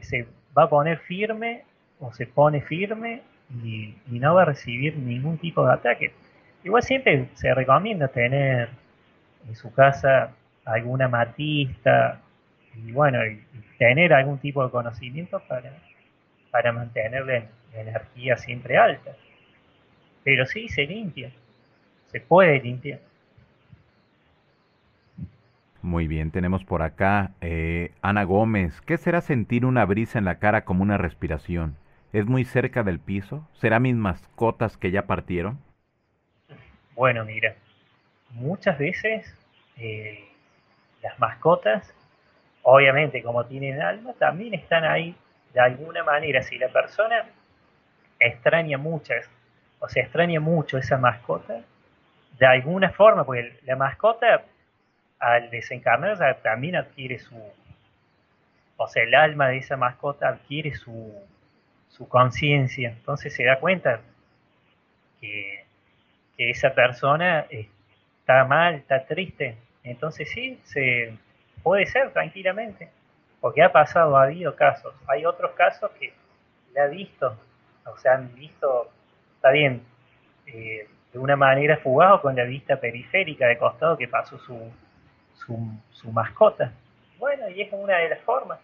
S2: se va a poner firme o se pone firme y no va a recibir ningún tipo de ataque. Igual siempre se recomienda tener en su casa alguna matista y bueno, tener algún tipo de conocimiento para, para mantener la, energía siempre alta. Pero sí se limpia, se puede limpiar.
S1: Muy bien, tenemos por acá eh, Ana Gómez. ¿Qué será sentir una brisa en la cara como una respiración? ¿Es muy cerca del piso? ¿Será mis mascotas que ya partieron?
S2: Bueno, mira, muchas veces eh, las mascotas, obviamente como tienen alma, también están ahí de alguna manera. Si la persona extraña muchas, o sea, extraña mucho esa mascota, de alguna forma, porque la mascota al desencarnar también adquiere su, o sea, el alma de esa mascota adquiere su, su conciencia, entonces se da cuenta que que esa persona está mal, está triste. Entonces sí, se puede ser tranquilamente, porque ha pasado, ha habido casos. Hay otros casos que le ha visto, o sea, han visto, está bien, eh, de una manera fugaz con la vista periférica de costado que pasó su, su, mascota. Bueno, y es una de las formas.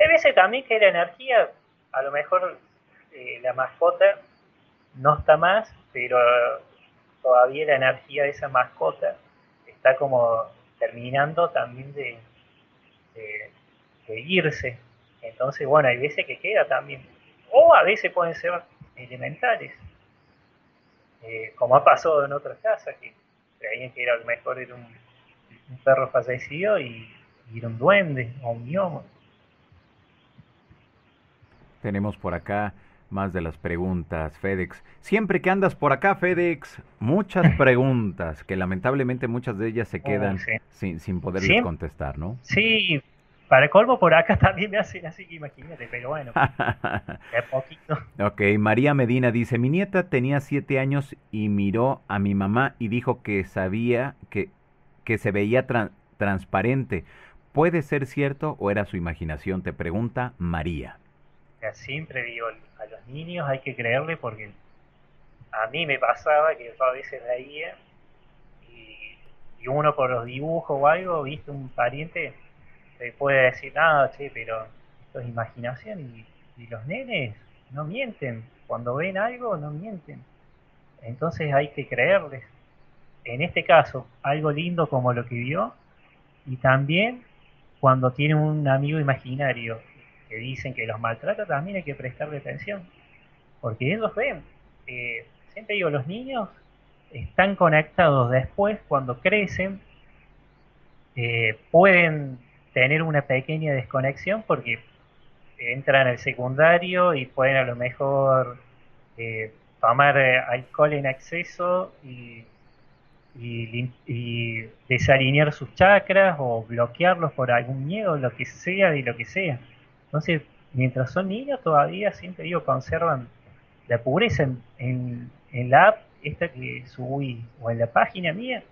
S2: Hay veces también que la energía, a lo mejor eh, la mascota no está más, pero todavía la energía de esa mascota está como terminando también de, de, irse. Entonces, bueno, hay veces que queda también. O a veces pueden ser elementales. Eh, como ha pasado en otras casas, que creían que era mejor era un, perro fallecido y, y, era un duende o un gnomo.
S1: Tenemos por acá más de las preguntas, FedEx. Siempre que andas por acá, FedEx, muchas preguntas, que lamentablemente muchas de ellas se oh, quedan sin, sin poder contestar, ¿no?
S2: Sí, para colmo por acá también me hacen así que imagínate, pero bueno, de poquito.
S1: Ok, María Medina dice, mi nieta tenía siete años y miró a mi mamá y dijo que sabía que, que se veía transparente. ¿Puede ser cierto o era su imaginación? Te pregunta María.
S2: Siempre digo, a los niños hay que creerle porque a mí me pasaba que yo a veces veía y, y uno por los dibujos o algo, viste un pariente, puede decir, nada, che, pero esto es imaginación y, y los nenes no mienten, cuando ven algo no mienten. Entonces hay que creerles. En este caso, algo lindo como lo que vio y también cuando tiene un amigo imaginario que dicen que los maltrata, también hay que prestarle atención. Porque ellos ven, eh, siempre digo, los niños están conectados después, cuando crecen, eh, pueden tener una pequeña desconexión porque entran al secundario y pueden a lo mejor eh, tomar alcohol en exceso y, y, y, desalinear sus chakras o bloquearlos por algún miedo, lo que sea, de lo que sea. Entonces, mientras son niños todavía, siempre digo, conservan la pureza en, en, la app, esta que subí, o en la página mía,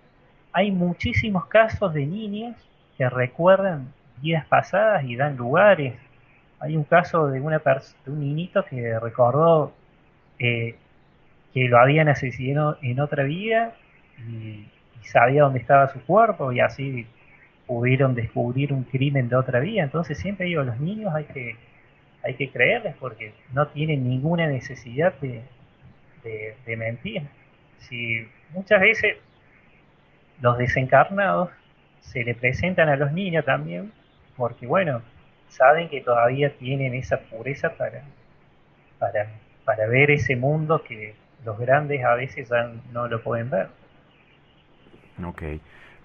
S2: hay muchísimos casos de niños que recuerdan vidas pasadas y dan lugares. Hay un caso de, una de un niñito que recordó eh, que lo habían asesinado en otra vida y, sabía dónde estaba su cuerpo y así pudieron descubrir un crimen de otra vida. Entonces siempre digo, los niños hay que, hay que creerles porque no tienen ninguna necesidad de, de, mentir. Si muchas veces los desencarnados se le presentan a los niños también porque bueno, saben que todavía tienen esa pureza para, para, para ver ese mundo que los grandes a veces ya no lo pueden ver.
S1: Ok,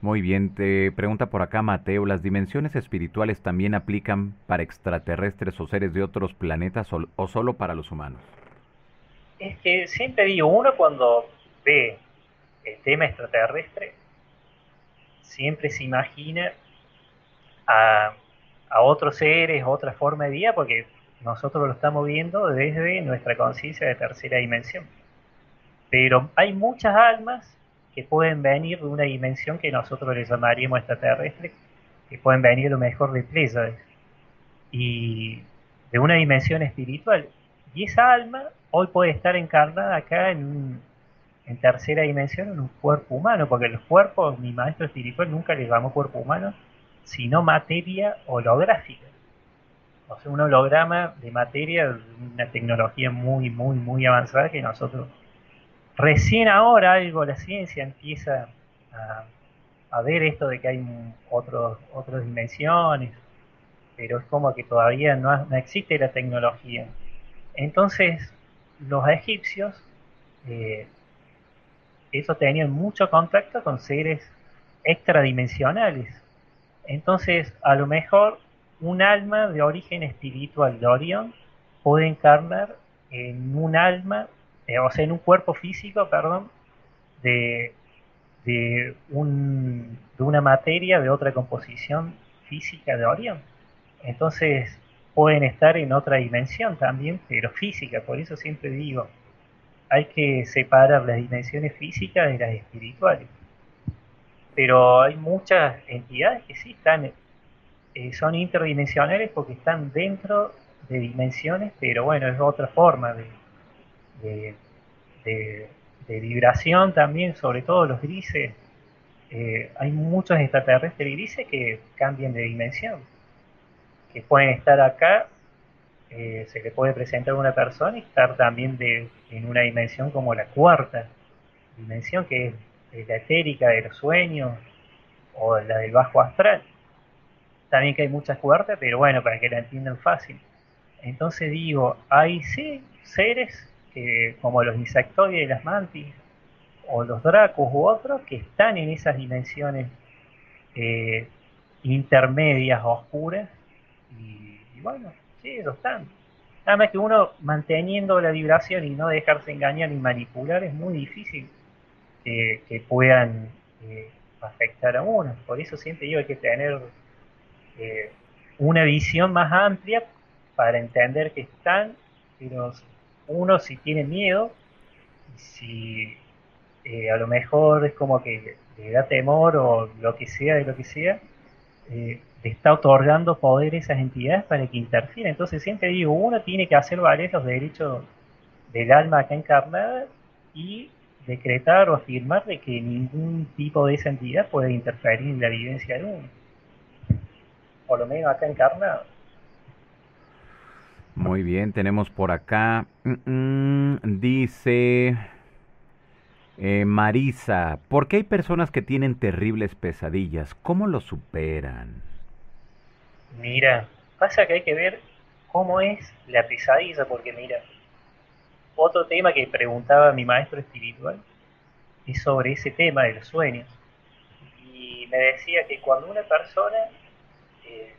S1: muy bien. Te pregunta por acá Mateo, ¿las dimensiones espirituales también aplican para extraterrestres o seres de otros planetas o, solo para los humanos?
S2: Es que siempre digo, uno cuando ve el tema extraterrestre, siempre se imagina a, otros seres, otra forma de vida, porque nosotros lo estamos viendo desde nuestra conciencia de tercera dimensión. Pero hay muchas almas que pueden venir de una dimensión que nosotros le llamaríamos extraterrestre, que pueden venir lo mejor de Pléyades, y de una dimensión espiritual. Y esa alma hoy puede estar encarnada acá en, en tercera dimensión, en un cuerpo humano, porque los cuerpos, mi maestro espiritual nunca le llamó cuerpo humano, sino materia holográfica. O sea, un holograma de materia, una tecnología muy, muy, muy avanzada que nosotros Recién ahora algo la ciencia empieza a, ver esto de que hay otros, otras dimensiones, pero es como que todavía no, existe la tecnología. Entonces, los egipcios, eh, eso tenían mucho contacto con seres extradimensionales. Entonces, a lo mejor un alma de origen espiritual de Orión puede encarnar en un alma eh, o sea, en un cuerpo físico, perdón, de, de, un, de una materia de otra composición física de Orión. Entonces pueden estar en otra dimensión también, pero física, por eso siempre digo, hay que separar las dimensiones físicas de las espirituales. Pero hay muchas entidades que sí están, eh, son interdimensionales porque están dentro de dimensiones, pero bueno, es otra forma de, de, vibración también, sobre todo los grises. Eh, hay muchos extraterrestres grises que cambian de dimensión, que pueden estar acá, eh, se le puede presentar a una persona y estar también de, en una dimensión como la cuarta dimensión, que es la etérica de los sueños o la del bajo astral. También que hay muchas cuartas, pero bueno, para que la entiendan fácil. Entonces digo, hay sí seres como los insectoides y las mantis, o los dracos u otros, que están en esas dimensiones eh, intermedias oscuras, y, bueno, ellos están. Nada más que uno manteniendo la vibración y no dejarse engañar ni manipular es muy difícil que puedan eh, afectar a uno. Por eso siempre digo hay que tener eh, una visión más amplia para entender que están, pero uno si tiene miedo, si eh, a lo mejor es como que le da temor o lo que sea de lo que sea, está otorgando poder a esas entidades para que interfieran. Entonces siempre digo, uno tiene que hacer valer los derechos del alma acá encarnada y decretar o afirmar de que ningún tipo de esa entidad puede interferir en la vivencia de uno. Por lo menos acá encarnado.
S1: Muy bien, tenemos por acá, mm, mm, dice eh, Marisa, ¿por qué hay personas que tienen terribles pesadillas? ¿Cómo lo superan?
S2: Mira, pasa que hay que ver cómo es la pesadilla, porque mira, otro tema que preguntaba mi maestro espiritual es sobre ese tema de los sueños. Y me decía que cuando una persona eh,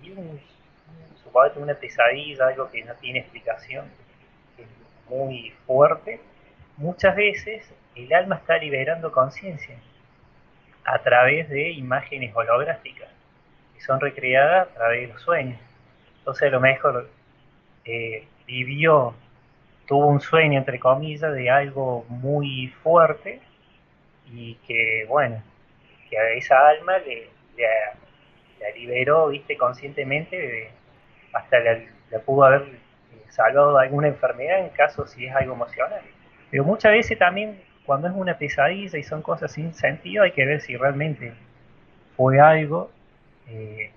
S2: tiene una pesadilla, algo que no tiene explicación, que es muy fuerte, muchas veces el alma está liberando conciencia a través de imágenes holográficas que son recreadas a través de los sueños. Entonces a lo mejor eh, vivió, tuvo un sueño entre comillas de algo muy fuerte y que bueno, que a esa alma le, la liberó, viste, conscientemente, hasta la, pudo haber salvado de alguna enfermedad en caso si es algo emocional. Pero muchas veces también cuando es una pesadilla y son cosas sin sentido hay que ver si realmente fue algo eh,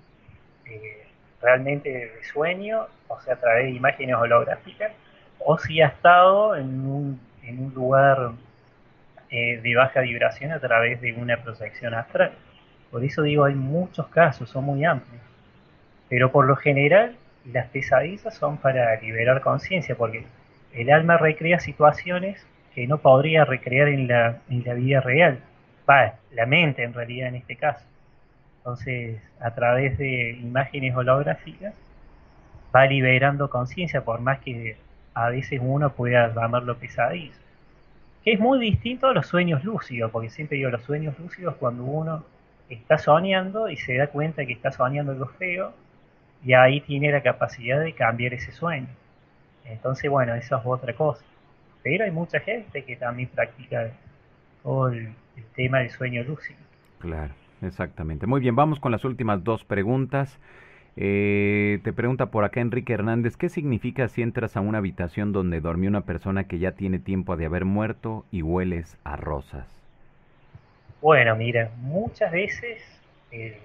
S2: eh, realmente de sueño, o sea, a través de imágenes holográficas, o si ha estado en un, lugar eh, de baja vibración a través de una proyección astral. Por eso digo, hay muchos casos, son muy amplios. Pero por lo general, las pesadillas son para liberar conciencia, porque el alma recrea situaciones que no podría recrear en la, en la vida real. Va, la mente en realidad en este caso. Entonces, a través de imágenes holográficas, va liberando conciencia, por más que a veces uno pueda llamarlo pesadillas. Que es muy distinto a los sueños lúcidos, porque siempre digo, los sueños lúcidos cuando uno está soñando y se da cuenta que está soñando algo feo, y ahí tiene la capacidad de cambiar ese sueño. Entonces, bueno, eso es otra cosa. Pero hay mucha gente que también practica todo el, tema del sueño lúcido.
S1: Claro, exactamente. Muy bien, vamos con las últimas dos preguntas. Eh, te pregunta por acá Enrique Hernández, ¿qué significa si entras a una habitación donde dormía una persona que ya tiene tiempo de haber muerto y hueles a rosas?
S2: Bueno, mira, muchas veces el,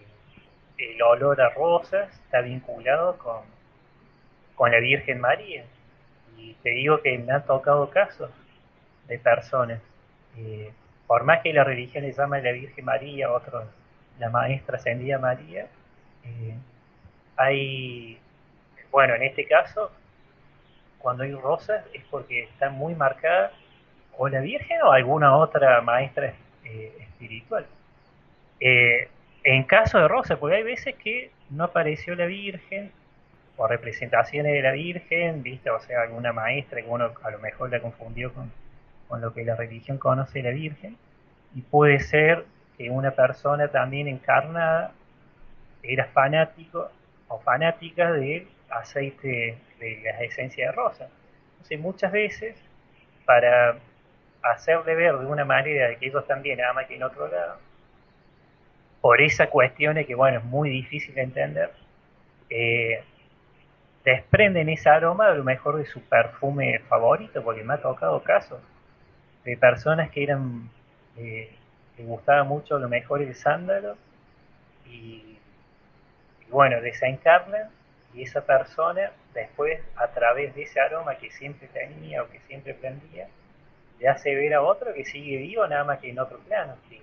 S2: olor a rosas está vinculado con, con la Virgen María. Y te digo que me han tocado casos de personas, eh, por más que la religión le llama a la Virgen María, otros la maestra ascendida María, eh, hay, bueno, en este caso, cuando hay rosas es porque están muy marcadas o la Virgen o alguna otra maestra eh, espiritual. Eh, en caso de rosas, porque hay veces que no apareció la Virgen o representaciones de la Virgen, ¿viste? O sea, alguna maestra que uno a lo mejor la confundió con, con lo que la religión conoce de la Virgen, y puede ser que una persona también encarnada era fanático o fanática del aceite de las esencias de rosa. Entonces muchas veces, para hacerle ver de una manera de que ellos también aman que en otro lado, por esa cuestión de que, bueno, es muy difícil de entender, eh, desprenden ese aroma a lo mejor de su perfume favorito, porque me ha tocado casos de personas que eran, eh, les gustaba mucho lo mejor el sándalo y y bueno, desencarnan y esa persona después a través de ese aroma que siempre tenía o que siempre prendía, le hace ver a otro que sigue vivo nada más que en otro plano, que,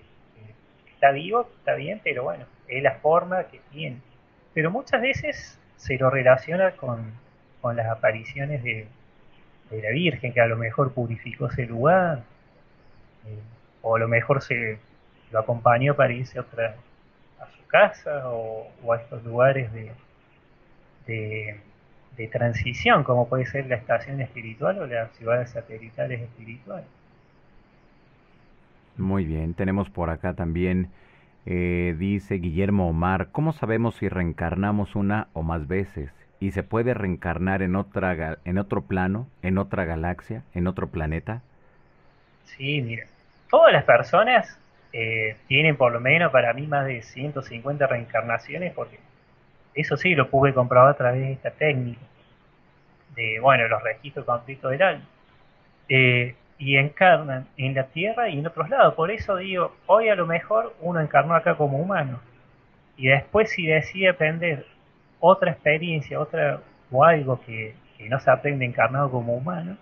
S2: está vivo, está bien, pero bueno, es la forma que tiene. Pero muchas veces se lo relaciona con, con las apariciones de, de, la Virgen, que a lo mejor purificó ese lugar, eh, o a lo mejor se lo acompañó para irse a otra, casa o, a estos lugares de, de, transición, como puede ser la estación espiritual o las ciudades satelitales espirituales.
S1: Muy bien, tenemos por acá también, eh, dice Guillermo Omar, ¿cómo sabemos si reencarnamos una o más veces? ¿Y se puede reencarnar en, otra, en otro plano, en otra galaxia, en otro planeta?
S2: Sí, mira, todas las personas eh, tienen por lo menos para mí más de 150 reencarnaciones, porque eso sí lo pude comprobar a través de esta técnica, de, bueno, los registros completos del alma. Eh, y encarnan en la Tierra y en otros lados. Por eso digo, hoy a lo mejor uno encarnó acá como humano. Y después si decide aprender otra experiencia, otra o algo que, que no se aprende encarnado como humano,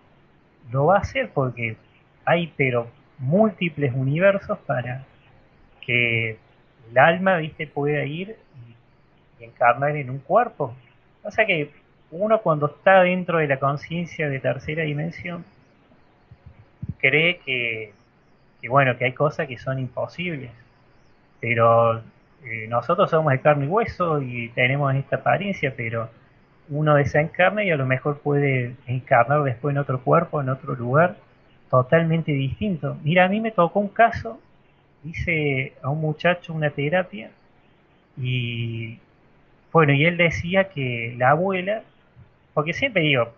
S2: lo va a hacer porque hay pero múltiples universos para que el alma, viste, pueda ir y, encarnar en un cuerpo. O sea que uno cuando está dentro de la conciencia de tercera dimensión, cree que, bueno, que hay cosas que son imposibles. Pero eh, nosotros somos de carne y hueso y tenemos esta apariencia, pero uno desencarna y a lo mejor puede encarnar después en otro cuerpo, en otro lugar, totalmente distinto. Mira, a mí me tocó un caso, hice a un muchacho una terapia y bueno, y él decía que la abuela, porque siempre digo,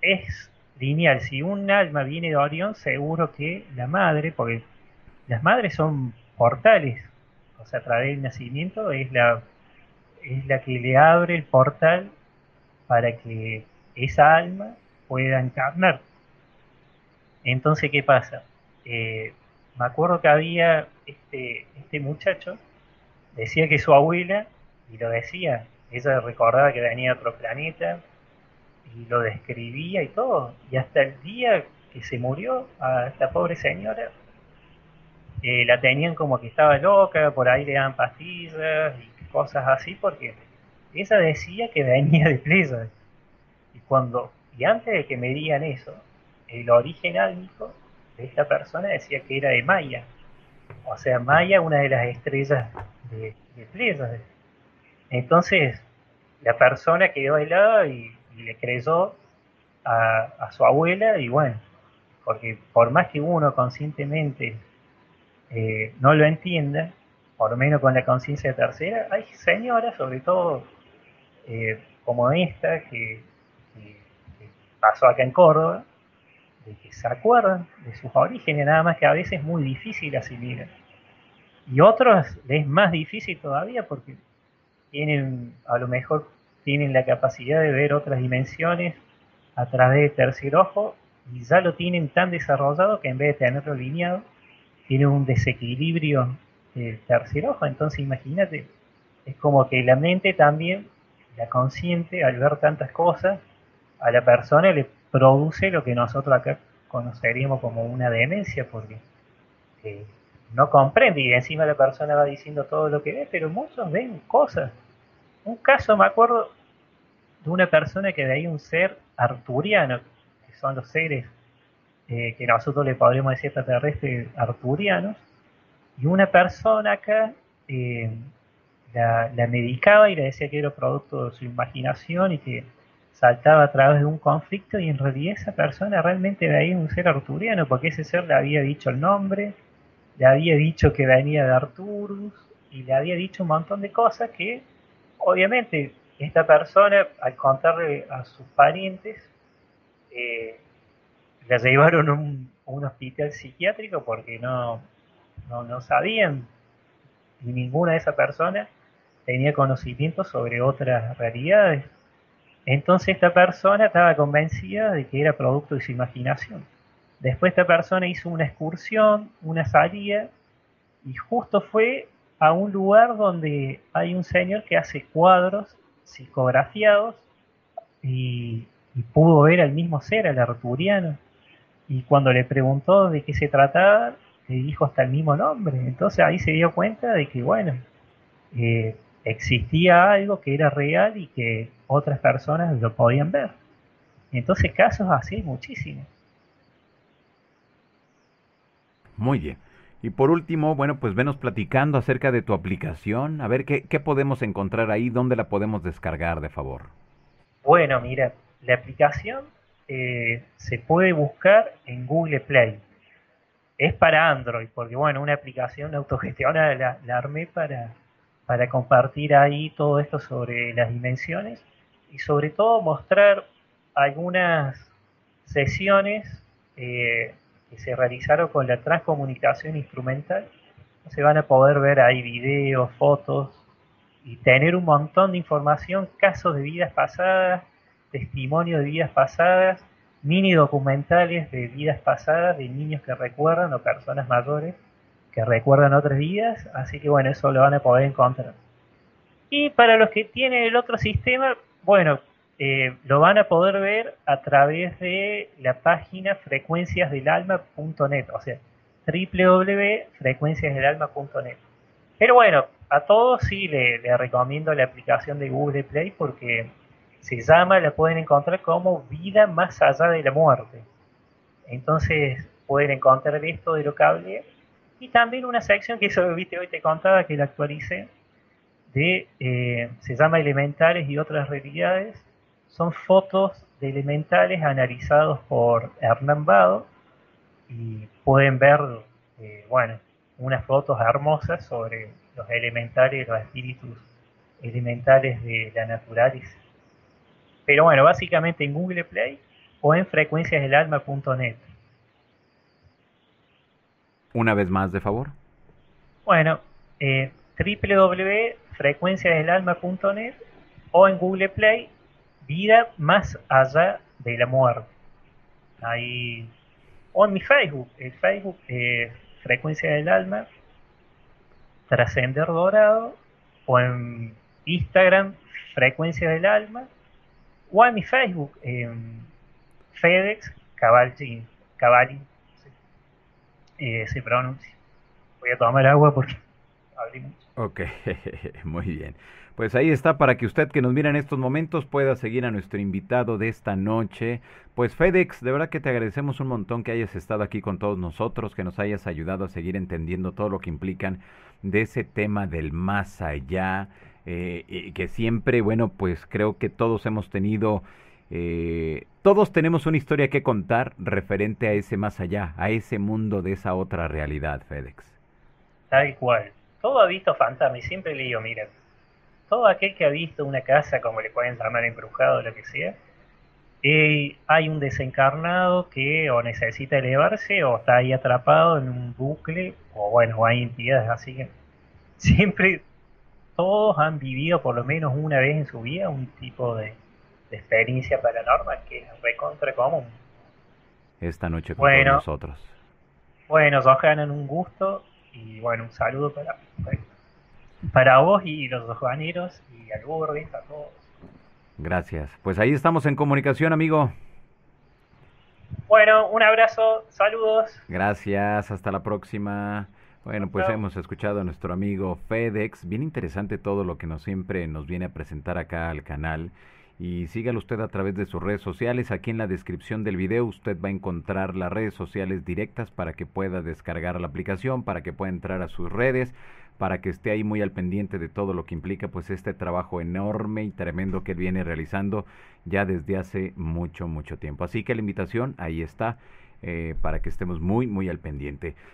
S2: es lineal, si un alma viene de Orión, seguro que la madre, porque las madres son portales, o sea, a través del nacimiento es la, es la que le abre el portal para que esa alma pueda encarnar. Entonces, ¿qué pasa? Eh, me acuerdo que había este, este muchacho, decía que su abuela, y lo decía, ella recordaba que venía de otro planeta, y lo describía y todo, y hasta el día que se murió a esta pobre señora, eh, la tenían como que estaba loca, por ahí le daban pastillas y cosas así, porque ella decía que venía de Playa. Y cuando, y antes de que me digan eso, el origen álmico de esta persona decía que era de Maya. O sea, Maya, una de las estrellas de, de Entonces, la persona quedó helada y, y le creyó a, su abuela y bueno, porque por más que uno conscientemente eh, no lo entienda, por lo menos con la conciencia tercera, hay señoras, sobre todo eh, como esta, que, pasó acá en Córdoba, de que se acuerdan de sus orígenes, nada más que a veces es muy difícil asimilar. Y otros es más difícil todavía porque tienen, a lo mejor tienen la capacidad de ver otras dimensiones a través del tercer ojo y ya lo tienen tan desarrollado que en vez de tenerlo alineado, tiene un desequilibrio del tercer ojo. Entonces imagínate, es como que la mente también, la consciente, al ver tantas cosas, a la persona le produce lo que nosotros acá conoceríamos como una demencia, porque eh, no comprende y encima la persona va diciendo todo lo que ve, pero muchos ven cosas. Un caso me acuerdo de una persona que veía un ser arturiano, que son los seres eh, que nosotros le podríamos decir extraterrestres arturianos, y una persona acá eh, la, medicaba y le decía que era producto de su imaginación y que saltaba a través de un conflicto y en realidad esa persona realmente veía un ser arturiano porque ese ser le había dicho el nombre, le había dicho que venía de Arturus y le había dicho un montón de cosas que obviamente esta persona al contarle a sus parientes eh, la llevaron a un, hospital psiquiátrico porque no, no, sabían, y ninguna de esas personas tenía conocimiento sobre otras realidades. Entonces esta persona estaba convencida de que era producto de su imaginación. Después esta persona hizo una excursión, una salida, y justo fue a un lugar donde hay un señor que hace cuadros psicografiados y, pudo ver al mismo ser, al arturiano y cuando le preguntó de qué se trataba, le dijo hasta el mismo nombre. Entonces ahí se dio cuenta de que, bueno, eh, existía algo que era real y que otras personas lo podían ver. Entonces casos así hay muchísimos.
S1: Muy bien. Y por último, bueno, pues venos platicando acerca de tu aplicación. A ver qué, qué podemos encontrar ahí, dónde la podemos descargar, de favor.
S2: Bueno, mira, la aplicación eh, se puede buscar en Google Play. Es para Android, porque bueno, una aplicación autogestionada la, la armé para, para compartir ahí todo esto sobre las dimensiones y sobre todo mostrar algunas sesiones eh, que se realizaron con la transcomunicación instrumental. Se van a poder ver ahí videos, fotos y tener un montón de información, casos de vidas pasadas, testimonio de vidas pasadas, mini documentales de vidas pasadas de niños que recuerdan o personas mayores que recuerdan otras vidas, así que bueno, eso lo van a poder encontrar. Y para los que tienen el otro sistema, bueno, eh, lo van a poder ver a través de la página frecuenciasdelalma.net, o sea, www.frecuenciasdelalma.net. Pero bueno, a todos sí le, recomiendo la aplicación de Google Play porque se llama, la pueden encontrar como vida más allá de la muerte. Entonces pueden encontrar esto de lo que. Y también una sección que eso viste hoy te contaba que la actualicé, de, eh, se llama Elementales y otras realidades. Son fotos de elementales analizados por Hernán Bado y pueden ver, eh, bueno, unas fotos hermosas sobre los elementales, los espíritus elementales de la naturaleza. Pero bueno, básicamente en Google Play o en frecuenciasdelalma.net.
S1: Una vez más, de favor.
S2: Bueno, eh, www.frecuenciasdelalma.net o en Google Play, Vida más allá de la muerte. Ahí, o en mi Facebook, el Facebook eh, Frecuencia del Alma, Trascender Dorado, o en Instagram, Frecuencia del Alma, o en mi Facebook, FedEx Cavalli, Cavalli eh, se pronuncia. Voy a tomar agua porque hablé mucho.
S1: Ok, muy bien. Pues ahí está para que usted que nos mira en estos momentos pueda seguir a nuestro invitado de esta noche. Pues FedEx, de verdad que te agradecemos un montón que hayas estado aquí con todos nosotros, que nos hayas ayudado a seguir entendiendo todo lo que implican de ese tema del más allá, eh, y que siempre, bueno, pues creo que todos hemos tenido, eh, todos tenemos una historia que contar referente a ese más allá, a ese mundo de esa otra realidad, FedEx.
S2: Tal cual. Todo ha visto fantasma y siempre le digo, mira, todo aquel que ha visto una casa, como le pueden llamar embrujado o lo que sea, eh, hay un desencarnado que o necesita elevarse o está ahí atrapado en un bucle, o bueno, hay entidades así que siempre todos han vivido por lo menos una vez en su vida un tipo de, experiencia paranormal que es recontra común.
S1: Esta noche con bueno, nosotros.
S2: Bueno, Johan, un gusto y bueno, un saludo para, para para vos y los juaneros y al Burris, a todos.
S1: Gracias. Pues ahí estamos en comunicación, amigo.
S2: Bueno, un abrazo, saludos.
S1: Gracias, hasta la próxima. Bueno, pues hemos escuchado a nuestro amigo FedEx. Bien interesante todo lo que nos siempre nos viene a presentar acá al canal. Y sígalo usted a través de sus redes sociales. Aquí en la descripción del video usted va a encontrar las redes sociales directas para que pueda descargar la aplicación, para que pueda entrar a sus redes para que esté ahí muy al pendiente de todo lo que implica pues este trabajo enorme y tremendo que viene realizando ya desde hace mucho, mucho tiempo. Así que la invitación ahí está. Eh, para que estemos muy, muy al pendiente.